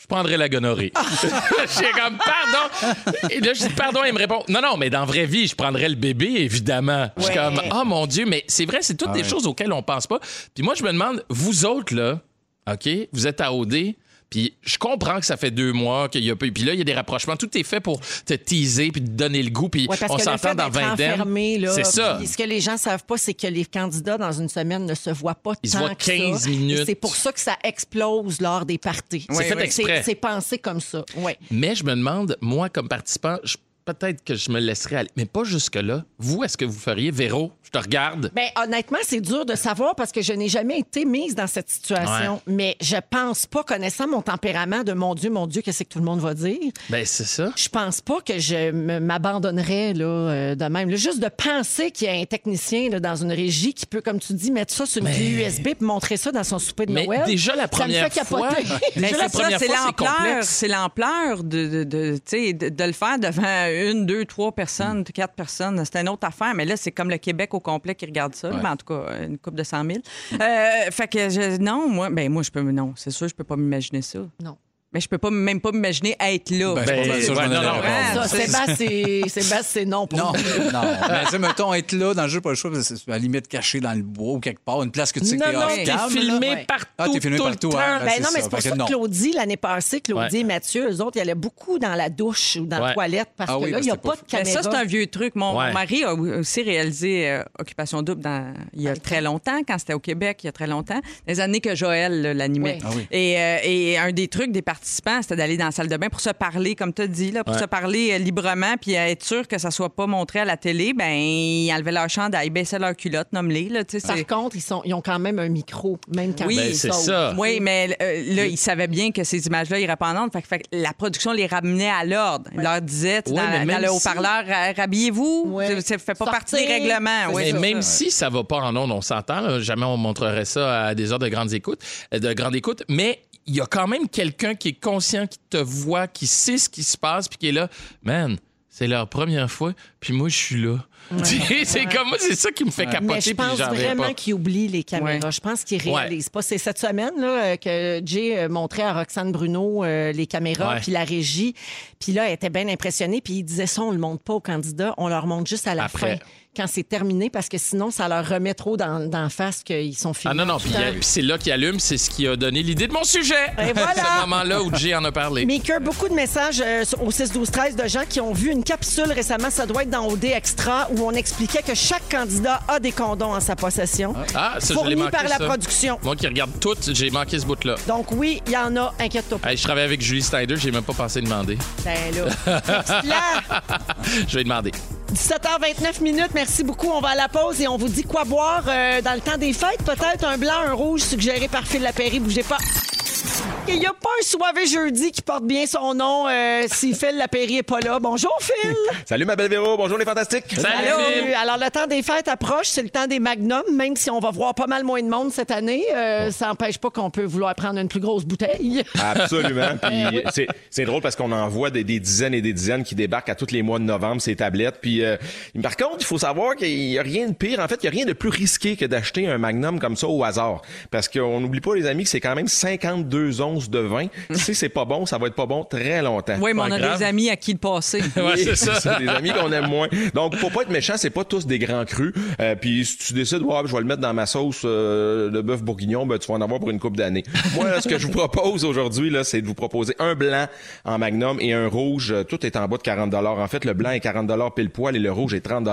je prendrais la gonorrhée. [LAUGHS] J'ai comme, pardon. Et là, je dis, pardon, il me répond, non, non, mais dans la vraie vie, je prendrais le bébé, évidemment. Je suis comme, oh mon Dieu, mais c'est vrai, c'est toutes des choses auxquelles on pense pas. Puis moi, je me demande, vous autres, là, OK, vous êtes à OD, puis je comprends que ça fait deux mois qu'il y a peu. Puis là, il y a des rapprochements. Tout est fait pour te teaser puis te donner le goût. Puis Ouais, parce on s'entend dans d'être 20 enfermé, là, C'est ça. puis Ce que les gens savent pas, c'est que les candidats dans une semaine ne se voient pas Ils se tant voient que ça. 15 Et minutes. C'est pour ça que ça explose lors des parties. C'est fait exprès. C'est pensé comme ça. Ouais. Mais je me demande, moi, comme participant, je- peut-être que je me laisserais aller. Mais pas jusque-là. Vous, est-ce que vous feriez, Véro? Je te regarde. Ben, honnêtement, c'est dur de savoir parce que je n'ai jamais été mise dans cette situation. Mais je pense pas, connaissant mon tempérament de mon Dieu, mon Dieu, qu'est-ce que tout le monde va dire? Ben, c'est ça. Je pense pas que je me- m'abandonnerais là, euh, de même. Là, juste de penser qu'il y a un technicien là, dans une régie qui peut, comme tu dis, mettre ça sur une clé USB et montrer ça dans son souper de Mais Noël. déjà la première ça me fait fois, déjà la c'est ça, première c'est fois, c'est l'ampleur, c'est l'ampleur de, de, de, tu sais, de, de le faire devant une, deux, trois personnes, quatre personnes. C'est une autre affaire, mais là, c'est comme le Québec au complet qui regarde ça. Ouais. Mais en tout cas, une coupe de 100 000. Euh, fait que, je- non, moi, ben, moi, je peux, non, c'est sûr, je peux pas m'imaginer ça. Non. Mais je peux pas, même pas m'imaginer être là. Ben, pas ça, je ouais, non, non, ouais. Ça, Sébastien, c'est- Sébastien, c'est non pour Non, moi. non. Mais [LAUGHS] tu sais, mettons, être là dans le jeu, pas le choix, c'est à la limite caché dans le bois ou quelque part, une place que tu sais que Non, t'es non, t'es là. filmé partout, Ah, t'es filmé tout partout, le temps. hein? Ben c'est non, mais c'est pour ça que. Claudie, l'année passée, Claudie Ouais. et Mathieu, eux autres, ils allaient beaucoup dans la douche ou dans Ouais. la toilette parce Ah que là, il n'y a pas de caméra. ça, c'est un vieux truc. Mon, mari a aussi réalisé euh, Occupation Double il y a très longtemps, quand c'était au Québec, il y a très longtemps, les années que Joël l'animait. Ah. Et, euh, et un des trucs des participants, c'était d'aller dans la salle de bain pour se parler, comme tu as dit, là, pour Ouais. se parler euh, librement, puis être sûr que ça soit pas montré à la télé. Ben, ils enlevaient leur chandail, ils baissaient leur culotte, nomme-les. Là, Par c'est- contre, ils, sont, ils ont quand même un micro, même quand Oui, ils Ben, c'est sautent. ça. Oui, mais euh, là, ils savaient bien que ces images-là iraient pas en ondes. Fait, la production les ramenait à l'ordre. Ils leur disait Ouais, dans, le si- haut-parleur, ra- rhabillez-vous. Ouais. Ça fait pas Sortez. partie des règlements. Mais ça. même si ça va pas en ondes, on s'entend. là, Jamais on montrerait ça à des heures de grandes écoutes, euh, de grande écoute. Mais il y a quand même quelqu'un qui est conscient, qui te voit, qui sait ce qui se passe, puis qui est là. Man, C'est leur première fois, puis moi, je suis là. [LAUGHS] c'est comme moi, c'est ça qui me fait capoter. Mais je pense vraiment qu'ils oublient les caméras. Je pense qu'ils réalisent pas. C'est cette semaine là, euh, que Jay euh, montrait à Roxane Bruno euh, les caméras puis la régie. Puis là, elle était bien impressionnée. Puis il disait ça, on le montre pas aux candidats, on leur montre juste à la Après. fin. Quand c'est terminé, parce que sinon, ça leur remet trop dans, d'en face qu'ils sont Ah filmés. non, non, puis c'est là qu'il allume, c'est ce qui a donné l'idée de mon sujet. Et [LAUGHS] voilà. ce moment-là où Jay en a parlé. Maker, beaucoup de messages euh, au 6 12 13 de gens qui ont vu une capsule récemment, ça doit être dans OD Extra, où on expliquait que chaque candidat a des condoms en sa possession. Ah, ça, je l'ai fournis manqué, par la ça. production. Moi qui regarde tout, j'ai manqué ce bout-là. Donc oui, il y en a, inquiète-toi pas. Hey, je travaille avec Julie Snyder, j'ai même pas pensé demander. Ben là. [LAUGHS] Je vais demander. 17h29 minutes, merci beaucoup. On va à la pause et on vous dit quoi boire euh, dans le temps des fêtes. Peut-être un blanc, un rouge suggéré par Phil Lapéry. Bougez pas. Il n'y a pas un soivé jeudi qui porte bien son nom euh, si Phil Lapéry est pas là. Bonjour Phil. [LAUGHS] Salut ma belle Véro, bonjour les fantastiques. Salut. Alors le temps des fêtes approche, c'est le temps des magnums, même si on va voir pas mal moins de monde cette année. euh, Ça n'empêche pas qu'on peut vouloir prendre une plus grosse bouteille. [LAUGHS] Absolument. [LAUGHS] Puis c'est- c'est drôle parce qu'on en voit des, des dizaines et des dizaines qui débarquent à tous les mois de novembre ces tablettes. Puis euh, par contre, il faut savoir qu'il y a rien de pire. En fait, il y a rien de plus risqué que d'acheter un Magnum comme ça au hasard. Parce qu'on n'oublie pas les amis que c'est quand même 52 onces de vin. si c'est pas bon, ça va être pas bon très longtemps. Oui, mais on a grave. des amis à qui le passer. [LAUGHS] Ouais, c'est ça. [LAUGHS] des amis qu'on aime moins. Donc, pour pas être méchant, c'est pas tous des grands crus. Euh, puis, si tu décides, ouais, je vais le mettre dans ma sauce euh, de bœuf bourguignon, ben, tu vas en avoir pour une coupe d'années. Moi, là, ce que je vous propose aujourd'hui, là, c'est de vous proposer un blanc en magnum et un rouge. Euh, Tout est en bas de 40 En fait, le blanc est 40 pile poil et le rouge est 30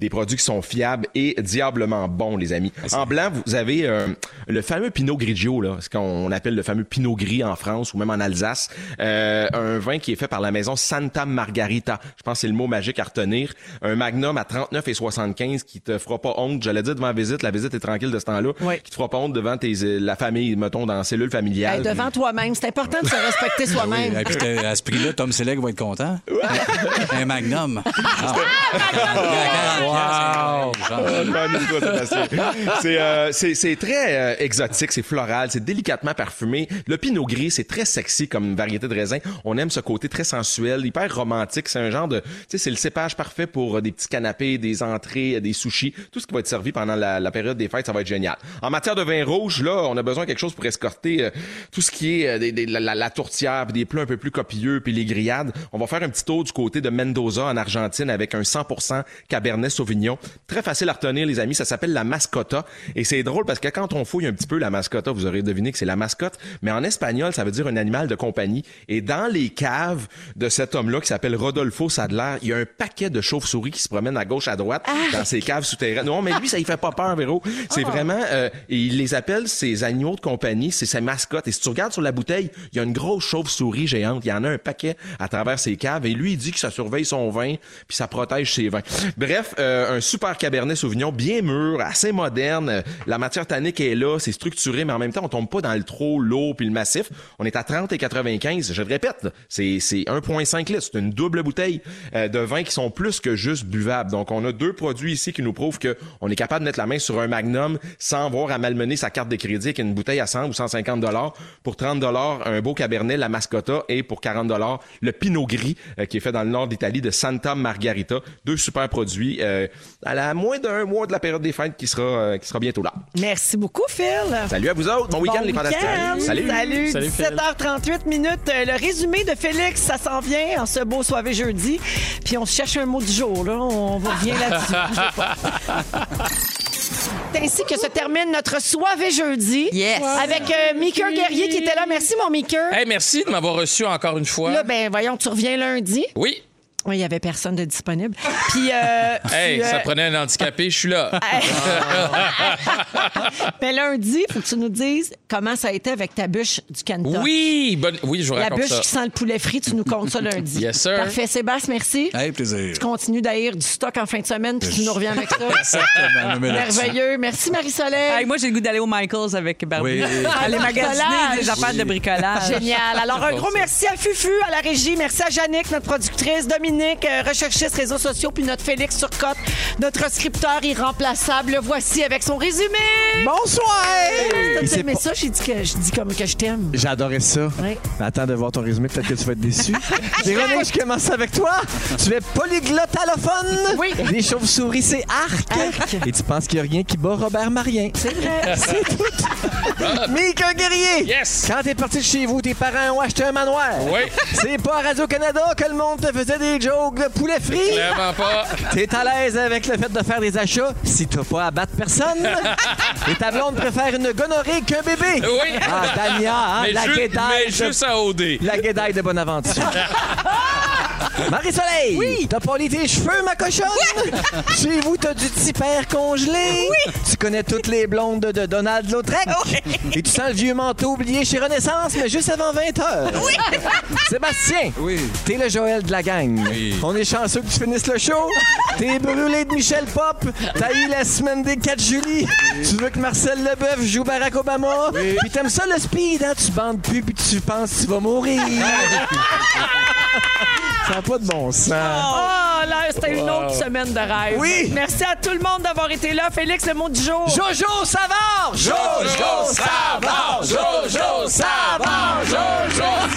Des produits qui sont fiables et diablement bons, les amis. En blanc, vous avez euh, le fameux Pinot Grigio, là, ce qu'on appelle le fameux Pinot Gris en France ou même en Alsace. Euh, un vin qui est fait par la maison Santa Margarita. Je pense que c'est le mot magique à retenir. Un magnum à 39 et 75 qui te fera pas honte. J'allais dire devant la visite, la visite est tranquille de ce temps-là. Oui. Qui te fera pas honte devant tes, euh, la famille, mettons, dans la cellule familiale. Hey, devant toi-même, c'est important de se respecter [LAUGHS] soi-même. Et puis, euh, à ce prix-là, Tom Selleck va être content. Un magnum. [LAUGHS] Ah. Wow! C'est, euh, c'est, très euh, exotique, c'est floral, c'est délicatement parfumé. Le pinot gris, c'est très sexy comme variété de raisin. On aime ce côté très sensuel, hyper romantique. C'est un genre de, tu sais, c'est le cépage parfait pour euh, des petits canapés, des entrées, euh, des sushis. Tout ce qui va être servi pendant la, période des fêtes, ça va être génial. En matière de vin rouge, là, on a besoin de quelque chose pour escorter euh, tout ce qui est la, tourtière, puis des plats un peu plus copieux, puis les grillades. On va faire un petit tour du côté de Mendoza en Argentine avec un 100% Cabernet Sauvignon. Très facile à retenir, les amis. Ça s'appelle la mascota. Et c'est drôle parce que quand on fouille un petit peu la mascota, vous aurez deviné que c'est la mascotte. Mais en espagnol, ça veut dire un animal de compagnie. Et dans les caves de cet homme-là qui s'appelle Rodolfo Sadler, il y a un paquet de chauves-souris qui se promènent à gauche, à droite dans ces caves souterraines. Non, mais lui, ça il fait pas peur, Véro. C'est vraiment, euh, il les appelle ses animaux de compagnie, c'est sa mascotte. Et si tu regardes sur la bouteille, il y a une grosse chauve-souris géante. Il y en a un paquet à travers ses caves. Et lui, il dit que ça surveille son vin, puis ça protège ses vins. Bref, euh, un super Cabernet Sauvignon bien mûr, assez moderne. La matière tannique est là, c'est structuré, mais en même temps, on tombe pas dans le trop lourd puis le massif. On est à 30 et 95. Je le répète, c'est c'est 1,5 litres. C'est une double bouteille euh, de vin qui sont plus que juste buvables. Donc, on a deux produits ici qui nous prouvent que on est capable de mettre la main sur un Magnum sans avoir à malmener sa carte de crédit avec une bouteille à 100 ou 150 dollars. Pour 30 dollars, un beau Cabernet, la Mascota, et pour 40 dollars, le Pinot Gris euh, qui est fait dans le nord d'Italie de Santa Margarita. Deux super produits euh, à la moins d'un mois de la période des fêtes qui sera euh, qui sera bientôt là. Merci beaucoup, Phil. Salut à vous autres, bon week-end les fantastiques. Salut. Salut, Phil. 17h38 minutes. Euh, Le résumé de Félix, ça s'en vient en ce beau soirée jeudi. Puis on se cherche un mot du jour, là. On revient là-dessus. C'est ainsi que se termine notre soirée jeudi. Yes. Avec euh, Mickey Guerrier qui était là. Merci, mon Mickey. Hey, merci de m'avoir reçu encore une fois. Là, ben, voyons, tu reviens lundi? Oui. Oui, il n'y avait personne de disponible. Puis, euh, [LAUGHS] Hey, euh, ça prenait un handicapé, je suis là. [LAUGHS] ben, [LAUGHS] lundi, il faut que tu nous dises comment ça a été avec ta bûche du Canada. Oui, bonne... oui, je vous La raconte bûche ça. qui sent le poulet frit, tu nous comptes ça lundi. Yes, sir. Parfait. Sébastien, merci. Hey, plaisir. Tu continues d'ailleurs du stock en fin de semaine, puis tu nous reviens avec ça. Mais. Merveilleux. Merci, Marie-Soleil. Hey, moi, j'ai le goût d'aller au Michaels avec Barbie. Oui. Aller magasiner Bricolage. des affaires de bricolage. Génial. Alors, un gros merci à Fufu, à la régie. Merci à Jannick, notre productrice, Dominique. Dominique, euh, recherchiste réseaux sociaux, puis notre Félix Turcotte, notre scripteur irremplaçable. Le voici avec son résumé. Bonsoir! Aimé pas- ça? J'ai dit que je dis comme que je t'aime. J'adorais ça. Oui. Attends de voir ton résumé, peut-être que tu vas être déçu. [LAUGHS] Véronique, je commence avec toi. Tu es polyglottalophone. Oui. Les chauves-souris, c'est arc. Arc. Et tu penses qu'il n'y a rien qui bat Robert Marien. C'est vrai. [LAUGHS] C'est tout. Mick, un guerrier. Yes! Quand t'es parti de chez vous, tes parents ont acheté un manoir. Oui. C'est pas à Radio-Canada que le monde te faisait des jokes de poulet frit? Clairement pas. T'es à l'aise avec le fait de faire des achats si t'as pas à battre personne? [LAUGHS] Et ta blonde préfère une gonorrhée qu'un bébé? Oui. Ah, Dania, hein, mais, la ju- guédaille. mais de- juste à OD. La guédaille de Bonaventure. [LAUGHS] Marie-Soleil! Oui! T'as poli tes cheveux, ma cochonne? [LAUGHS] Chez vous, t'as du petit père congelé? Oui! Tu connais toutes les blondes de Donald Lautrec? Et tu sens le vieux manteau oublié chez Renaissance, mais juste avant 20 heures. Oui! Sébastien! Oui. T'es le Joël de la gang. Oui. On est chanceux que tu finisses le show. T'es brûlé de Michel Pop. T'as eu la semaine des 4 juillet. Tu veux que Marcel Leboeuf joue Barack Obama? Puis t'aimes ça le speed, hein? Tu bandes plus puis tu penses que tu vas mourir. ça n'a pas de bon sens. Oh, là, c'était une autre semaine de rêve. Oui. Merci à tout le monde d'avoir été là. Félix, le mot du jour. Jojo Savard! Jojo Savard! Jojo Savard! Jojo